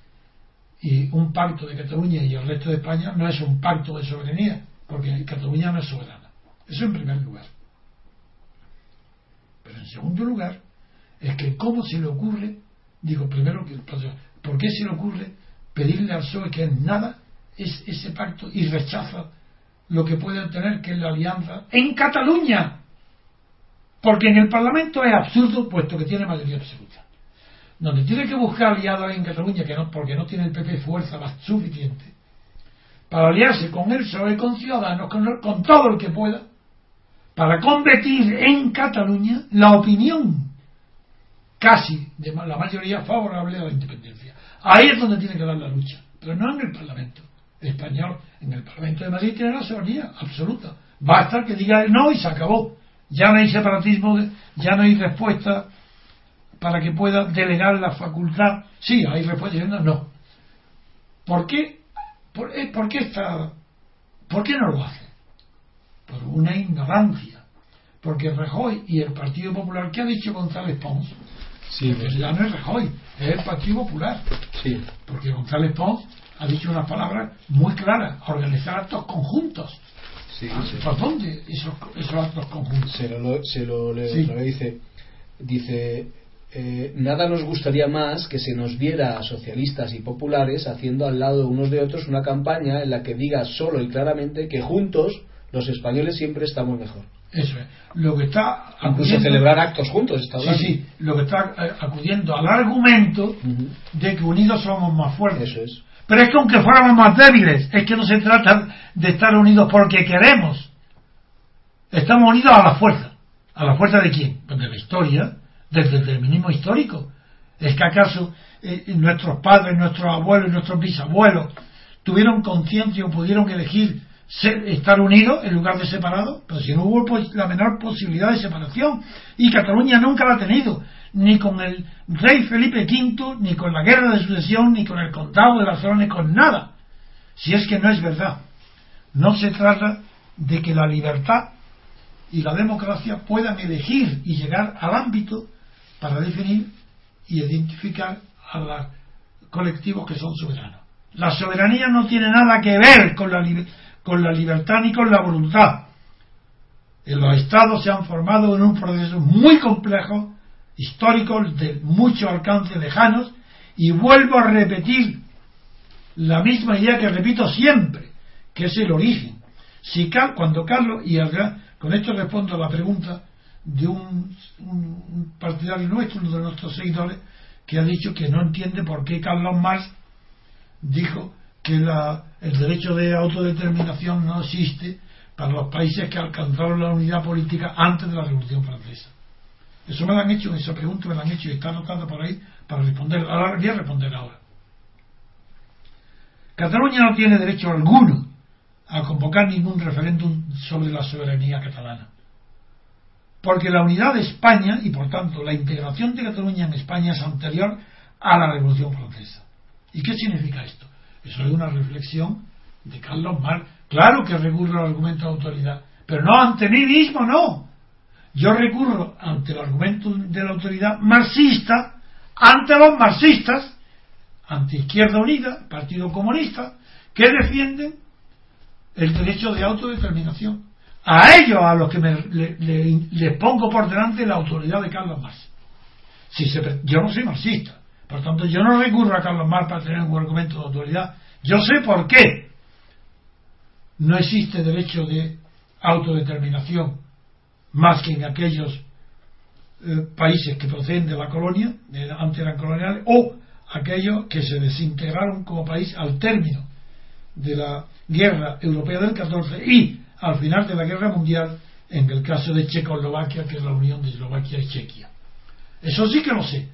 Y un pacto de Cataluña y el resto de España no es un pacto de soberanía, porque Cataluña no es soberana. Eso en primer lugar. Pero en segundo lugar, es que cómo se le ocurre, digo, primero, ¿por qué se le ocurre pedirle al PSOE que es nada es ese pacto y rechaza lo que puede tener que es la alianza en Cataluña? Porque en el Parlamento es absurdo, puesto que tiene mayoría absoluta. Donde tiene que buscar aliados en Cataluña, que no, porque no tiene el PP fuerza suficiente, para aliarse con el PSOE, con Ciudadanos, con todo el que pueda, para competir en Cataluña la opinión casi de la mayoría favorable a la independencia. Ahí es donde tiene que dar la lucha, pero no en el Parlamento español. En el Parlamento de Madrid tiene la soberanía absoluta. Basta que diga no y se acabó. Ya no hay separatismo, ya no hay respuesta para que pueda delegar la facultad. Sí, hay respuesta diciendo no. ¿Por qué? ¿Por, eh, ¿Por qué está? ¿Por qué no lo hace? Por una ignorancia. Porque Rajoy y el Partido Popular, ¿qué ha dicho González Pons? Sí, pues ya no es Rajoy, es el Partido Popular. Sí. Porque González Pons ha dicho unas palabras muy claras, organizar actos conjuntos. Sí, ah, ¿Por dónde esos, esos, actos conjuntos? Se lo, se lo dice, dice eh, nada nos gustaría más que se nos viera a socialistas y populares haciendo al lado de unos de otros una campaña en la que diga solo y claramente que juntos los españoles siempre estamos mejor. Eso es. Lo que está incluso celebrar actos juntos está Sí, sí. Lo que está eh, acudiendo al argumento de que unidos somos más fuertes. Eso es. Pero es que aunque fuéramos más débiles, es que no se trata de estar unidos porque queremos. Estamos unidos a la fuerza. ¿A la fuerza de quién? Pues de la historia, del determinismo histórico. ¿Es que acaso eh, nuestros padres, nuestros abuelos y nuestros bisabuelos tuvieron conciencia o pudieron elegir estar unidos en lugar de separados? Pero si no hubo pues, la menor posibilidad de separación. Y Cataluña nunca la ha tenido, ni con el rey Felipe V, ni con la guerra de sucesión, ni con el condado de Barcelona, ni con nada. Si es que no es verdad. No se trata de que la libertad y la democracia puedan elegir y llegar al ámbito para definir y identificar a los colectivos que son soberanos. La soberanía no tiene nada que ver con la, con la libertad ni con la voluntad. Los estados se han formado en un proceso muy complejo, histórico, de mucho alcance lejanos, y vuelvo a repetir la misma idea que repito siempre, que es el origen. Si cuando Carlos, y con esto respondo a la pregunta de un, partidario nuestro, uno de nuestros seguidores, que ha dicho que no entiende por qué Carlos Marx dijo que el derecho de autodeterminación no existe para los países que alcanzaron la unidad política antes de la Revolución Francesa. Eso me lo han hecho, esa pregunta me la han hecho y está anotando por ahí para responder. Ahora voy a responder ahora. Cataluña no tiene derecho alguno a convocar ningún referéndum sobre la soberanía catalana. Porque la unidad de España y por tanto la integración de Cataluña en España es anterior a la Revolución Francesa. ¿Y qué significa esto? Eso es una reflexión de Carlos Marx. Claro que recurro al argumento de autoridad, pero no ante mí mismo, no. Yo recurro ante el argumento de la autoridad marxista, ante los marxistas, ante Izquierda Unida, Partido Comunista, que defienden el derecho de autodeterminación. A ellos a los que les pongo por delante la autoridad de Carlos Marx. Si yo no soy marxista, por tanto, yo no recurro a Carlos Marx para tener un argumento de autoridad. Yo sé por qué no existe derecho de autodeterminación más que en aquellos eh, países que proceden de la colonia, de, antes eran coloniales, o aquellos que se desintegraron como país al término de la guerra europea del 14 y al final de la guerra mundial en el caso de Checoslovaquia, que es la unión de Eslovaquia y Chequia. Eso sí que lo sé.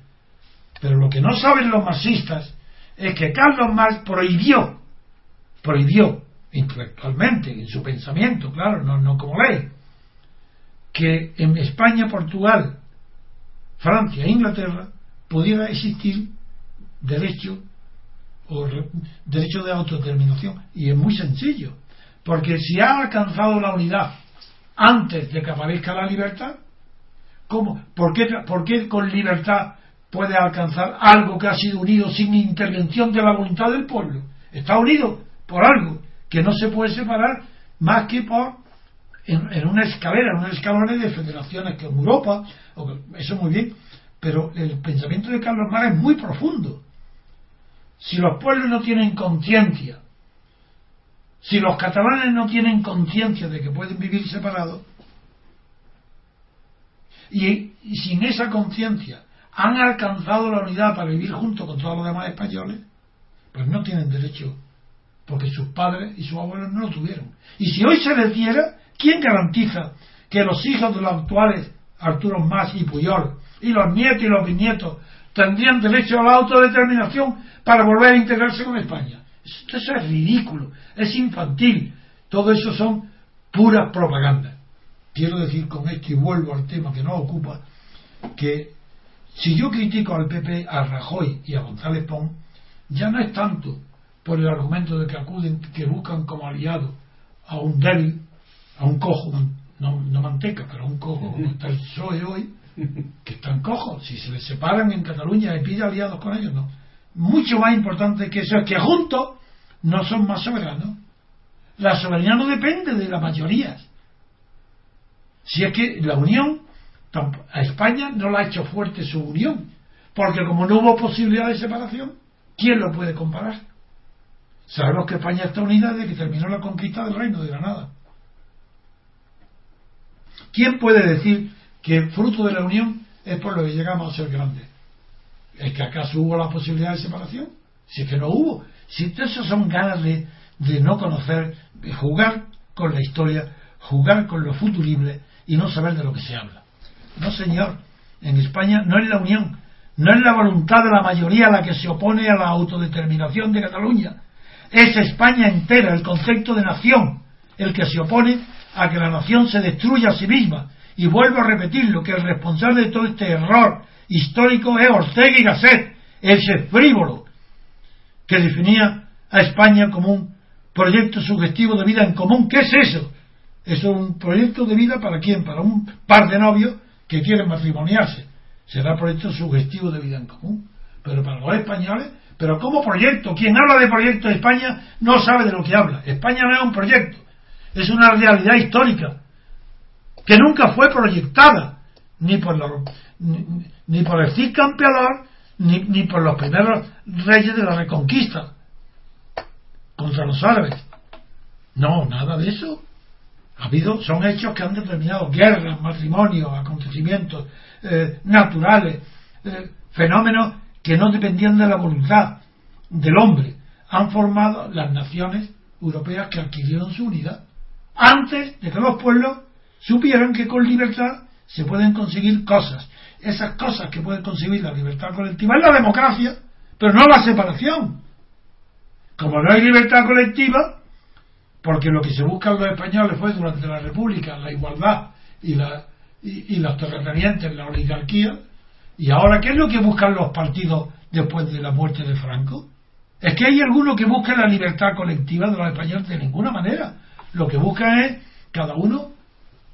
Pero lo que no saben los marxistas es que Carlos Marx prohibió, prohibió intelectualmente, en su pensamiento, claro, no, como ley, que en España, Portugal, Francia e Inglaterra pudiera existir derecho o derecho de autodeterminación. Y es muy sencillo, porque si ha alcanzado la unidad antes de que aparezca la libertad, ¿cómo? ¿Por qué, ¿Por qué con libertad puede alcanzar algo que ha sido unido sin intervención de la voluntad del pueblo? Está unido por algo que no se puede separar más que por en, una escalera, en unos escalones de federaciones que en Europa, eso muy bien, pero el pensamiento de Carlos Marx es muy profundo. Si los pueblos no tienen conciencia, si los catalanes no tienen conciencia de que pueden vivir separados, y, y sin esa conciencia han alcanzado la unidad para vivir junto con todos los demás españoles, pues no tienen derecho, porque sus padres y sus abuelos no lo tuvieron. Y si hoy se les diera, ¿quién garantiza que los hijos de los actuales Arturo Más y Puyol y los nietos y los bisnietos tendrían derecho a la autodeterminación para volver a integrarse con España? Esto es ridículo, es infantil. Todo eso son puras propagandas. Quiero decir con esto, y vuelvo al tema que nos ocupa, que si yo critico al PP, a Rajoy y a González Pons, ya no es tanto por el argumento de que acuden, que buscan como aliado a un débil, a un cojo, no, manteca, pero a un cojo como está el PSOE hoy, que están cojos. Si se les separan en Cataluña y pide aliados con ellos, no. Mucho más importante que eso es que juntos no son más soberanos. La soberanía no depende de las mayorías. Si es que la unión, a España no la ha hecho fuerte su unión, porque como no hubo posibilidad de separación, ¿quién lo puede comparar? Sabemos que España está unida desde que terminó la conquista del reino de Granada. ¿Quién puede decir que fruto de la unión es por lo que llegamos a ser grandes? ¿Es que acaso hubo la posibilidad de separación? Si es que no hubo. Si eso son ganas de, de no conocer, de jugar con la historia, jugar con lo futurible y no saber de lo que se habla. No, señor. En España no es la unión, no es la voluntad de la mayoría la que se opone a la autodeterminación de Cataluña. Es España entera, el concepto de nación, el que se opone a que la nación se destruya a sí misma. Y vuelvo a repetirlo, que el responsable de todo este error histórico es Ortega y Gasset, ese frívolo, que definía a España como un proyecto sugestivo de vida en común. ¿Qué es eso? Eso es un proyecto de vida para quién? Para un par de novios que quieren matrimoniarse. Será proyecto sugestivo de vida en común. Pero para los españoles, pero como proyecto, quien habla de proyecto de España no sabe de lo que habla. España no es un proyecto, es una realidad histórica que nunca fue proyectada ni por, ni, por el Cid Campeador ni, ni por los primeros reyes de la Reconquista contra los árabes. No, nada de eso. Ha habido, son hechos que han determinado guerras, matrimonios, acontecimientos eh, naturales, eh, fenómenos que no dependían de la voluntad del hombre. Han formado las naciones europeas que adquirieron su unidad antes de que los pueblos supieran que con libertad se pueden conseguir cosas. Esas cosas que pueden conseguir la libertad colectiva es la democracia, pero no la separación. Como no hay libertad colectiva, porque lo que se buscan los españoles fue durante la República la igualdad y, la, y, los terratenientes, la oligarquía, y ahora ¿qué es lo que buscan los partidos después de la muerte de Franco? Es que hay algunos que buscan la libertad colectiva de los españoles de ninguna manera. Lo que buscan es cada uno,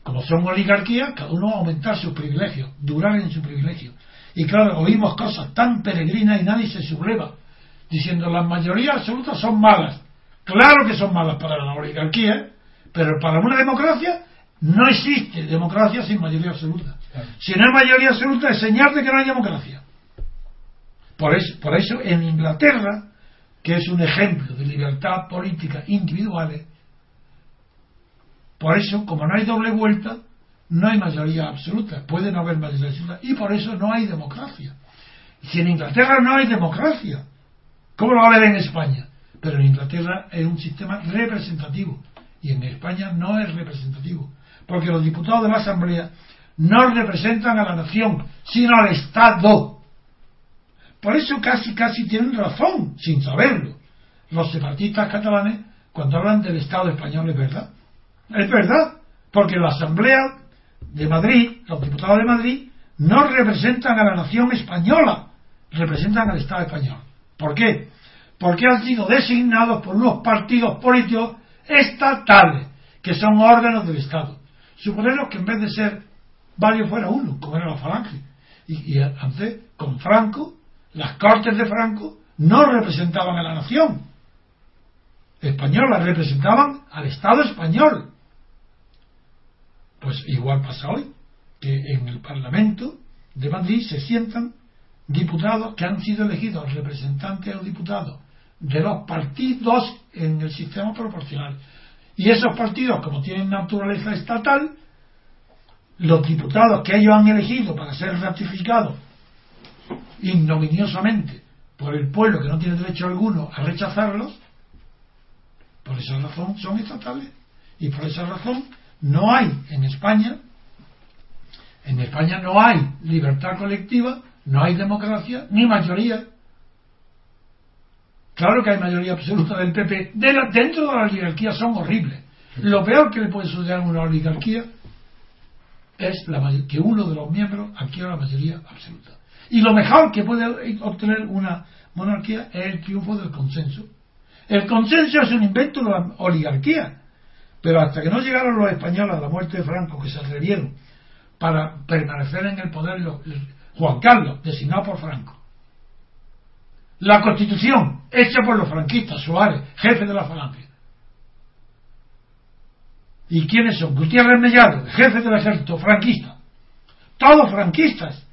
como son oligarquías, cada uno aumentar sus privilegios, durar en su privilegio. Y claro, oímos cosas tan peregrinas y nadie se subleva, diciendo las mayorías absolutas son malas. Claro que son malas para la oligarquía, pero para una democracia no existe democracia sin mayoría absoluta. Si no hay mayoría absoluta es señal de que no hay democracia. Por eso, por eso en Inglaterra, que es un ejemplo de libertad política individuales, por eso, como no hay doble vuelta, no hay mayoría absoluta. Puede no haber mayoría absoluta. Y por eso no hay democracia. Si en Inglaterra no hay democracia, ¿cómo lo va a haber en España? Pero en Inglaterra es un sistema representativo y en España no es representativo, porque los diputados de la Asamblea no representan a la nación, sino al Estado. Por eso casi casi tienen razón, sin saberlo, los separatistas catalanes cuando hablan del Estado español es verdad. Es verdad, porque la Asamblea de Madrid, los diputados de Madrid, no representan a la nación española, representan al Estado español. ¿Por qué? Porque han sido designados por unos partidos políticos estatales, que son órganos del Estado. Suponemos que en vez de ser varios fuera uno, como era la Falange. Y, antes, con Franco, las cortes de Franco no representaban a la nación española, representaban al Estado español. Pues igual pasa hoy, que en el Parlamento de Madrid se sientan diputados que han sido elegidos representantes o diputados de los partidos en el sistema proporcional. Y esos partidos, como tienen naturaleza estatal, los diputados que ellos han elegido para ser ratificados ignominiosamente por el pueblo que no tiene derecho alguno a rechazarlos, por esa razón son estatales. Y por esa razón no hay en España, en España no hay libertad colectiva, no hay democracia, ni mayoría. Claro que hay mayoría absoluta del PP. dentro de la oligarquía son horribles. Lo peor que le puede suceder a una oligarquía es que uno de los miembros adquiera la mayoría absoluta. Y lo mejor que puede obtener una monarquía es el triunfo del consenso. El consenso es un invento de la oligarquía. Pero hasta que no llegaron los españoles a la muerte de Franco, que se atrevieron para permanecer en el poder Juan Carlos, designado por Franco. La constitución, hecha por los franquistas, Suárez, jefe de la falange. ¿Y quiénes son? Gutiérrez Mellado, jefe del ejército franquista. Todos franquistas.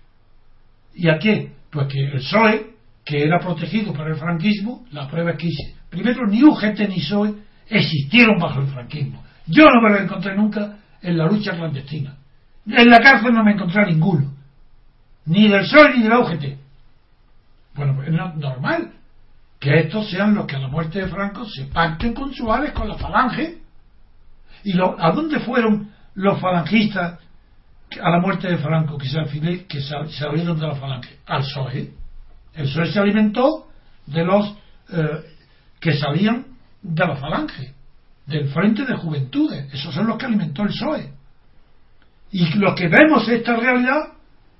¿Y a qué? Pues que el PSOE, que era protegido por el franquismo, la prueba es que primero ni UGT ni PSOE existieron bajo el franquismo. Yo no me lo encontré nunca en la lucha clandestina. En la cárcel no me encontré ninguno. Ni del PSOE ni de la UGT. Bueno, pues es normal que estos sean los que a la muerte de Franco se pacten con Suárez, con la falange. ¿Y a dónde fueron los falangistas a la muerte de Franco que se, que se de la falange? Al PSOE. El PSOE se alimentó de los eh, que salían de la falange, del Frente de Juventudes. Esos son los que alimentó el PSOE. Y los que vemos esta realidad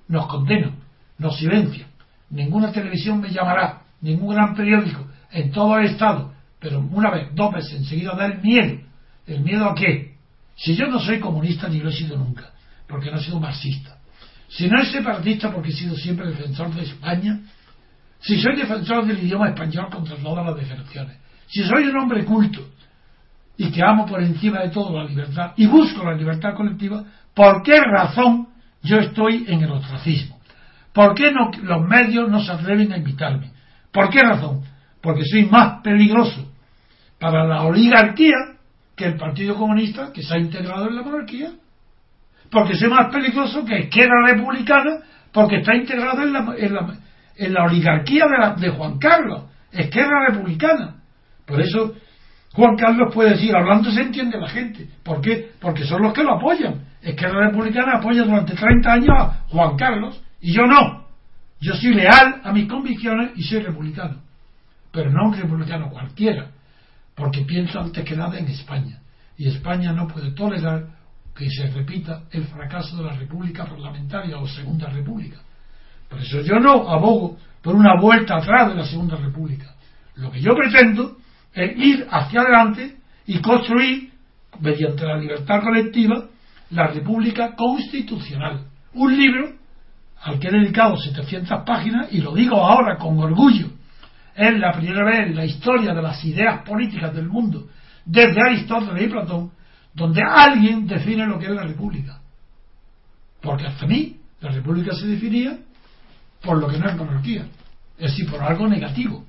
nos condenan, nos silencian. Ninguna televisión me llamará, ningún gran periódico, en todo el Estado, pero una vez, dos veces, enseguida da el miedo. ¿El miedo a qué? Si yo no soy comunista ni lo he sido nunca, porque no he sido marxista. Si no es separatista porque he sido siempre defensor de España si soy defensor del idioma español contra todas las deserciones, si soy un hombre culto y que amo por encima de todo la libertad y busco la libertad colectiva, ¿por qué razón yo estoy en el ostracismo? ¿Por qué no, los medios no se atreven a invitarme? ¿Por qué razón? Porque soy más peligroso para la oligarquía que el Partido Comunista que se ha integrado en la monarquía. Porque soy más peligroso que Izquierda Republicana porque está integrado en la, la, en la oligarquía de, de Juan Carlos, Esquerra Republicana. Por eso Juan Carlos puede decir, hablando se entiende la gente. ¿Por qué? Porque son los que lo apoyan. Esquerra Republicana apoya durante 30 años a Juan Carlos y yo no. Yo soy leal a mis convicciones y soy republicano. Pero no un republicano cualquiera, porque pienso antes que nada en España. Y España no puede tolerar que se repita el fracaso de la República Parlamentaria o Segunda República. Por eso yo no abogo por una vuelta atrás de la Segunda República. Lo que yo pretendo es ir hacia adelante y construir, mediante la libertad colectiva, la República Constitucional. Un libro al que he dedicado 700 páginas, y lo digo ahora con orgullo, es la primera vez en la historia de las ideas políticas del mundo, desde Aristóteles y Platón, donde alguien define lo que es la República. Porque hasta mí la República se definía por lo que no es monarquía, es decir, por algo negativo,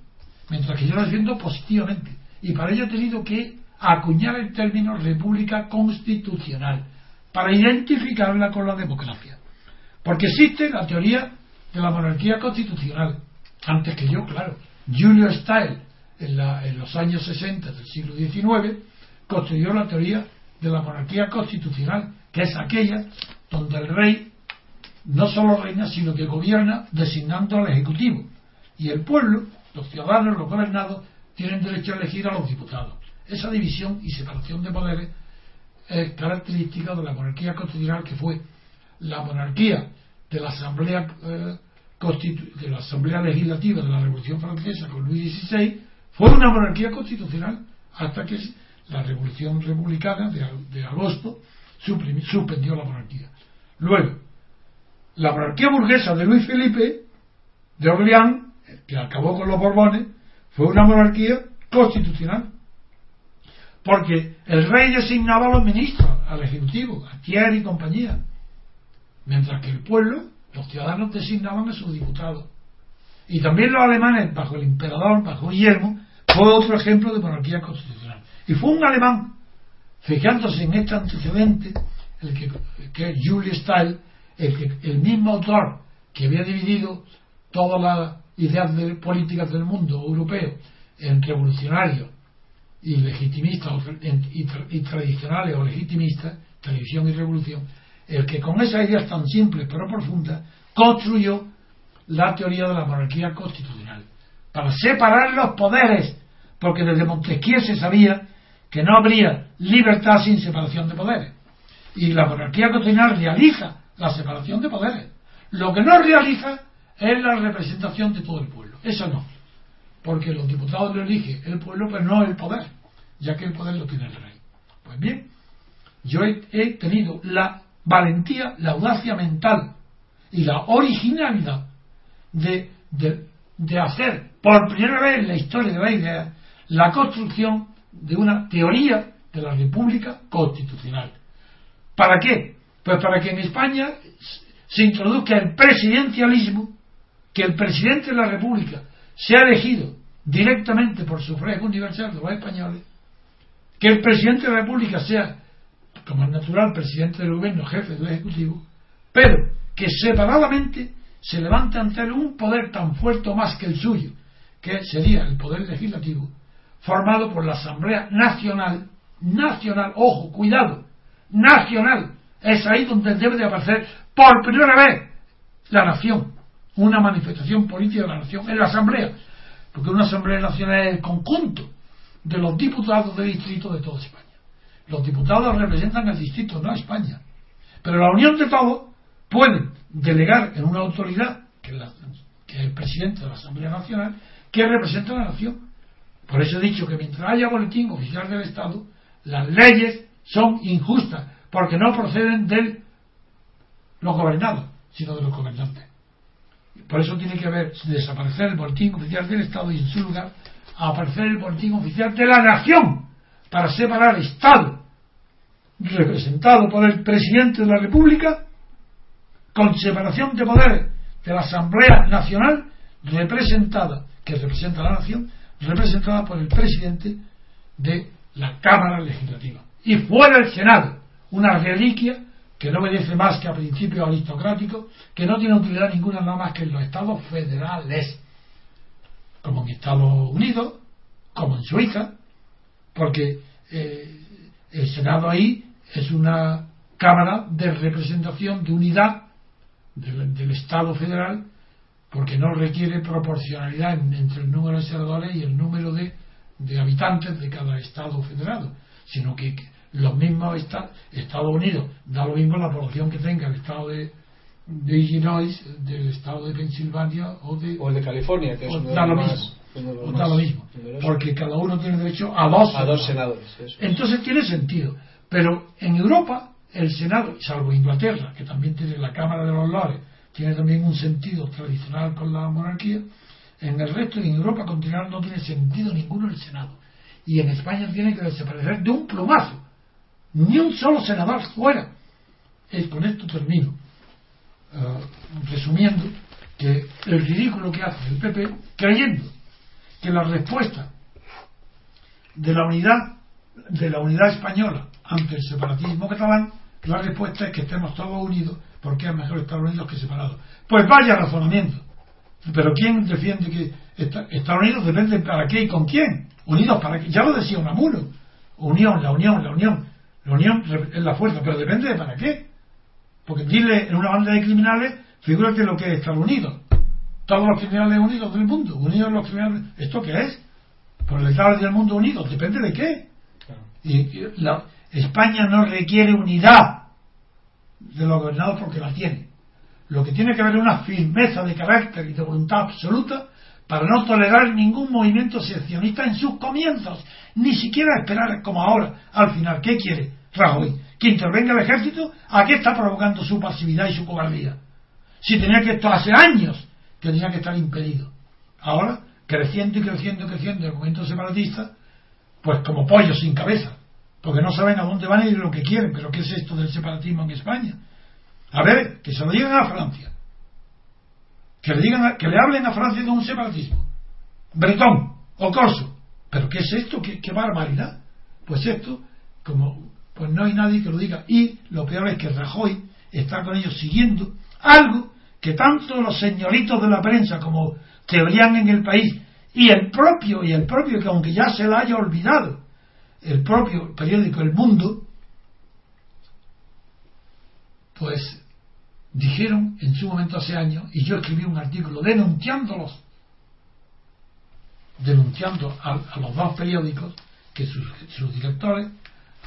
mientras que yo lo defiendo positivamente. Y para ello he tenido que acuñar el término república constitucional, para identificarla con la democracia. Porque existe la teoría de la monarquía constitucional, antes que yo, claro. Julio Steil, en, en los años 60 del siglo XIX, construyó la teoría de la monarquía constitucional, que es aquella donde el rey no solo reina, sino que gobierna designando al Ejecutivo. Y el pueblo, los ciudadanos, los gobernados, tienen derecho a elegir a los diputados. Esa división y separación de poderes es característica de la monarquía constitucional que fue la monarquía de la Asamblea eh, de la Asamblea Legislativa de la Revolución Francesa con Luis XVI fue una monarquía constitucional hasta que la Revolución Republicana de, agosto suspendió la monarquía. Luego, la monarquía burguesa de Luis Felipe de Orleans, que acabó con los Borbones, fue una monarquía constitucional. Porque el rey designaba a los ministros, al ejecutivo, a Thierry y compañía, mientras que el pueblo los ciudadanos designaban a sus diputados. Y también los alemanes, bajo el emperador, bajo Guillermo, fue otro ejemplo de monarquía constitucional. Y fue un alemán, fijándose en este antecedente, el que, que es Julius Stahl, el, el mismo autor que había dividido todas las ideas políticas del mundo europeo en revolucionarios y legitimistas y, y tradicionales o legitimistas, televisión y revolución, el que con esas ideas tan simples pero profundas construyó la teoría de la monarquía constitucional para separar los poderes porque desde Montesquieu se sabía que no habría libertad sin separación de poderes. Y la monarquía constitucional realiza la separación de poderes. Lo que no realiza es la representación de todo el pueblo. Eso no. Porque los diputados lo elige el pueblo pero no el poder ya que el poder lo tiene el rey. Pues bien yo he tenido la valentía, la audacia mental y la originalidad de, de, hacer por primera vez en la historia de la idea la construcción de una teoría de la República Constitucional. ¿Para qué? Pues para que en España se introduzca el presidencialismo, que el presidente de la República sea elegido directamente por sufragio universal de los españoles, que el presidente de la República sea como es natural, presidente del gobierno, jefe del Ejecutivo, pero que separadamente se levanta ante él un poder tan fuerte más que el suyo, que sería el poder legislativo, formado por la Asamblea Nacional, nacional, ojo, cuidado, nacional, es ahí donde debe de aparecer por primera vez la nación, una manifestación política de la nación en la Asamblea, porque una Asamblea Nacional es el conjunto de los diputados de distrito de toda España. Los diputados representan al distrito, no a España. Pero la unión de todos puede delegar en una autoridad, que es, el presidente de la Asamblea Nacional, que representa a la nación. Por eso he dicho que mientras haya boletín oficial del Estado, las leyes son injustas, porque no proceden de los gobernados, sino de los gobernantes. Por eso tiene que haber desaparecer el boletín oficial del Estado y en su lugar aparecer el boletín oficial de la nación para separar Estado representado por el presidente de la República, con separación de poderes de la Asamblea Nacional, representada, que representa a la nación, representada por el presidente de la Cámara Legislativa. Y fuera el Senado, una reliquia que no obedece más que a principios aristocráticos, que no tiene utilidad ninguna nada más que en los estados federales, como en Estados Unidos, como en Suiza, porque eh, el Senado ahí es una Cámara de representación de unidad del, Estado federal porque no requiere proporcionalidad entre el número de senadores y el número de, habitantes de cada Estado federado, sino que, los mismos Estados Unidos da lo mismo la población que tenga el Estado de, Illinois, del Estado de Pensilvania o de, o el de California, que es da lo mismo. da lo mismo, porque cada uno tiene derecho a dos, a dos senadores. Entonces tiene sentido. Pero en Europa, el Senado, salvo Inglaterra, que también tiene la Cámara de los Lores, tiene también un sentido tradicional con la monarquía, en el resto de Europa continental no tiene sentido ninguno el Senado. Y en España tiene que desaparecer de un plumazo. Ni un solo senador fuera. Y con esto termino. Eh, resumiendo que el ridículo que hace el PP creyendo que la respuesta de la unidad de la unidad española ante el separatismo catalán, la respuesta es que estemos todos unidos porque es mejor estar unidos que separados. Pues vaya razonamiento. Pero ¿quién defiende que estar unidos depende para qué y con quién? Unidos para qué. Ya lo decía Unamuno. Unión, la unión, la unión. La unión es la fuerza, pero depende de para qué. Porque dile en una banda de criminales, figúrate lo que es estar unidos. Todos los criminales unidos del mundo, unidos los criminales. ¿Esto qué es? Por el Estado del mundo unido, depende de qué. Y, la, España no requiere unidad de los gobernados porque la tiene. Lo que tiene que haber es una firmeza de carácter y de voluntad absoluta para no tolerar ningún movimiento seccionista en sus comienzos, ni siquiera esperar como ahora, al final. ¿Qué quiere Rajoy? ¿Que intervenga el ejército? ¿A qué está provocando su pasividad y su cobardía? Si tenía que estar hace años que tenía que estar impedido. Ahora, creciendo y creciendo y creciendo el movimiento separatista, pues como pollos sin cabeza, porque no saben a dónde van y lo que quieren. Pero ¿qué es esto del separatismo en España? A ver, que se lo digan a Francia. Que le, digan que le hablen a Francia de un separatismo. Bretón o Corso. ¿Pero qué es esto? ¿Qué, barbaridad? Pues esto, como pues no hay nadie que lo diga. Y lo peor es que Rajoy está con ellos siguiendo algo que tanto los señoritos de la prensa como teorían en el país y el propio, y el propio que aunque ya se lo haya olvidado, el propio periódico El Mundo, pues dijeron en su momento hace años, y yo escribí un artículo denunciándolos, denunciando a, los dos periódicos que sus, directores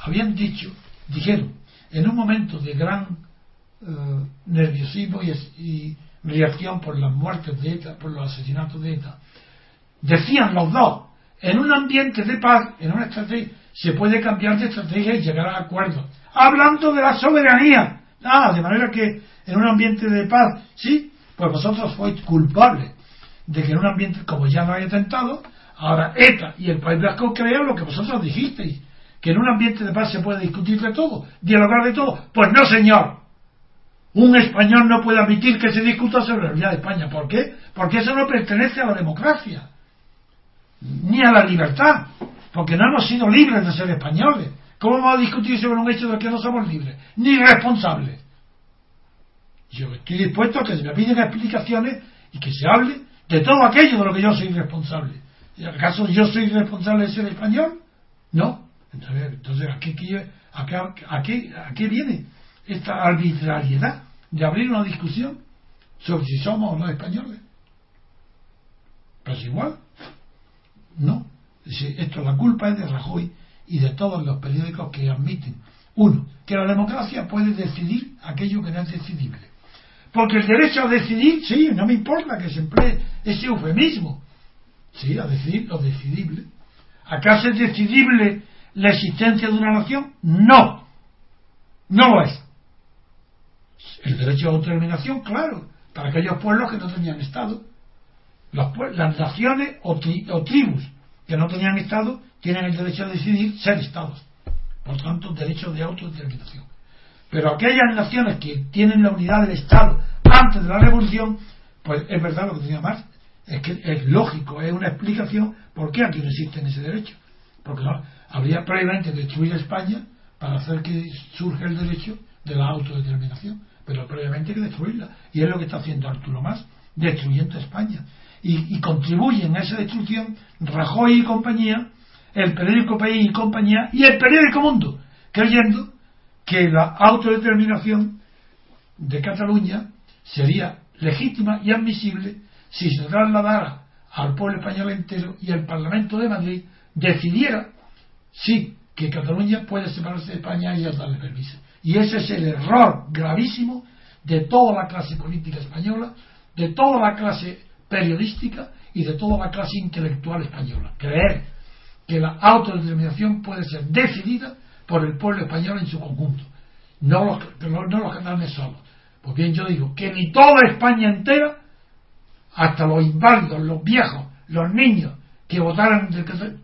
habían dicho, dijeron, en un momento de gran eh, nerviosismo y, y, reacción por las muertes de ETA, por los asesinatos de ETA, decían los dos, en un ambiente de paz, en una estrategia, se puede cambiar de estrategia y llegar a acuerdos. Hablando de la soberanía. Ah, de manera que en un ambiente de paz, sí, pues vosotros fuiste culpables de que en un ambiente, como ya no hay atentado, ahora ETA y el País Vasco crean lo que vosotros dijisteis, que en un ambiente de paz se puede discutir de todo, dialogar de todo. Pues no, señor. Un español no puede admitir que se discuta sobre la unidad de España. ¿Por qué? Porque eso no pertenece a la democracia, ni a la libertad porque no hemos sido libres de ser españoles. ¿Cómo vamos a discutir sobre un hecho del que no somos libres? Ni responsables. Yo estoy dispuesto a que se me piden explicaciones y que se hable de todo aquello de lo que yo soy responsable. ¿Acaso yo soy responsable de ser español? No. Entonces, ¿a qué, a qué viene esta arbitrariedad de abrir una discusión sobre si somos o no españoles? Pues igual. No. Esto, la culpa es de Rajoy y de todos los periódicos que admiten, uno, que la democracia puede decidir aquello que no es decidible. Porque el derecho a decidir, sí, no me importa que se emplee ese eufemismo, sí, a decidir lo decidible. ¿Acaso es decidible la existencia de una nación? No, no lo es. El derecho a autodeterminación, claro, para aquellos pueblos que no tenían Estado. las naciones o tribus que no tenían Estado tienen el derecho a decidir ser Estados. Por tanto, derecho de autodeterminación. Pero aquellas naciones que tienen la unidad del Estado antes de la Revolución, pues es verdad lo que tenía Marx, es que es lógico, es una explicación por qué aquí no existe ese derecho. Porque habría previamente destruir España para hacer que surja el derecho de la autodeterminación. Pero previamente hay que destruirla. Y es lo que está haciendo Arturo Más, destruyendo España y, contribuyen a esa destrucción Rajoy y compañía, el periódico País y compañía y el periódico Mundo, creyendo que la autodeterminación de Cataluña sería legítima y admisible si se trasladara al pueblo español entero y el Parlamento de Madrid decidiera sí que Cataluña puede separarse de España y darle permiso. Y ese es el error gravísimo de toda la clase política española, de toda la clase periodística y de toda la clase intelectual española. Creer que la autodeterminación puede ser decidida por el pueblo español en su conjunto, no los, no los canales solos. Pues bien, yo digo que ni toda España entera, hasta los inválidos, los viejos, los niños que votaran,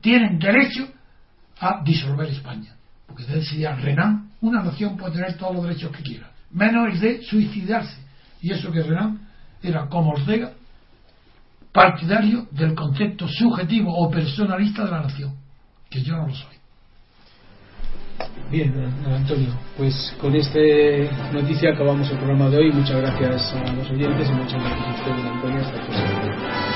tienen derecho a disolver España. Porque decía Renan, una nación puede tener todos los derechos que quiera, menos el de suicidarse. Y eso que Renan era como Ortega, partidario del concepto subjetivo o personalista de la nación, que yo no lo soy. Bien, Antonio, pues con esta noticia acabamos el programa de hoy. Muchas gracias a los oyentes y muchas gracias a usted, Antonio. Hasta.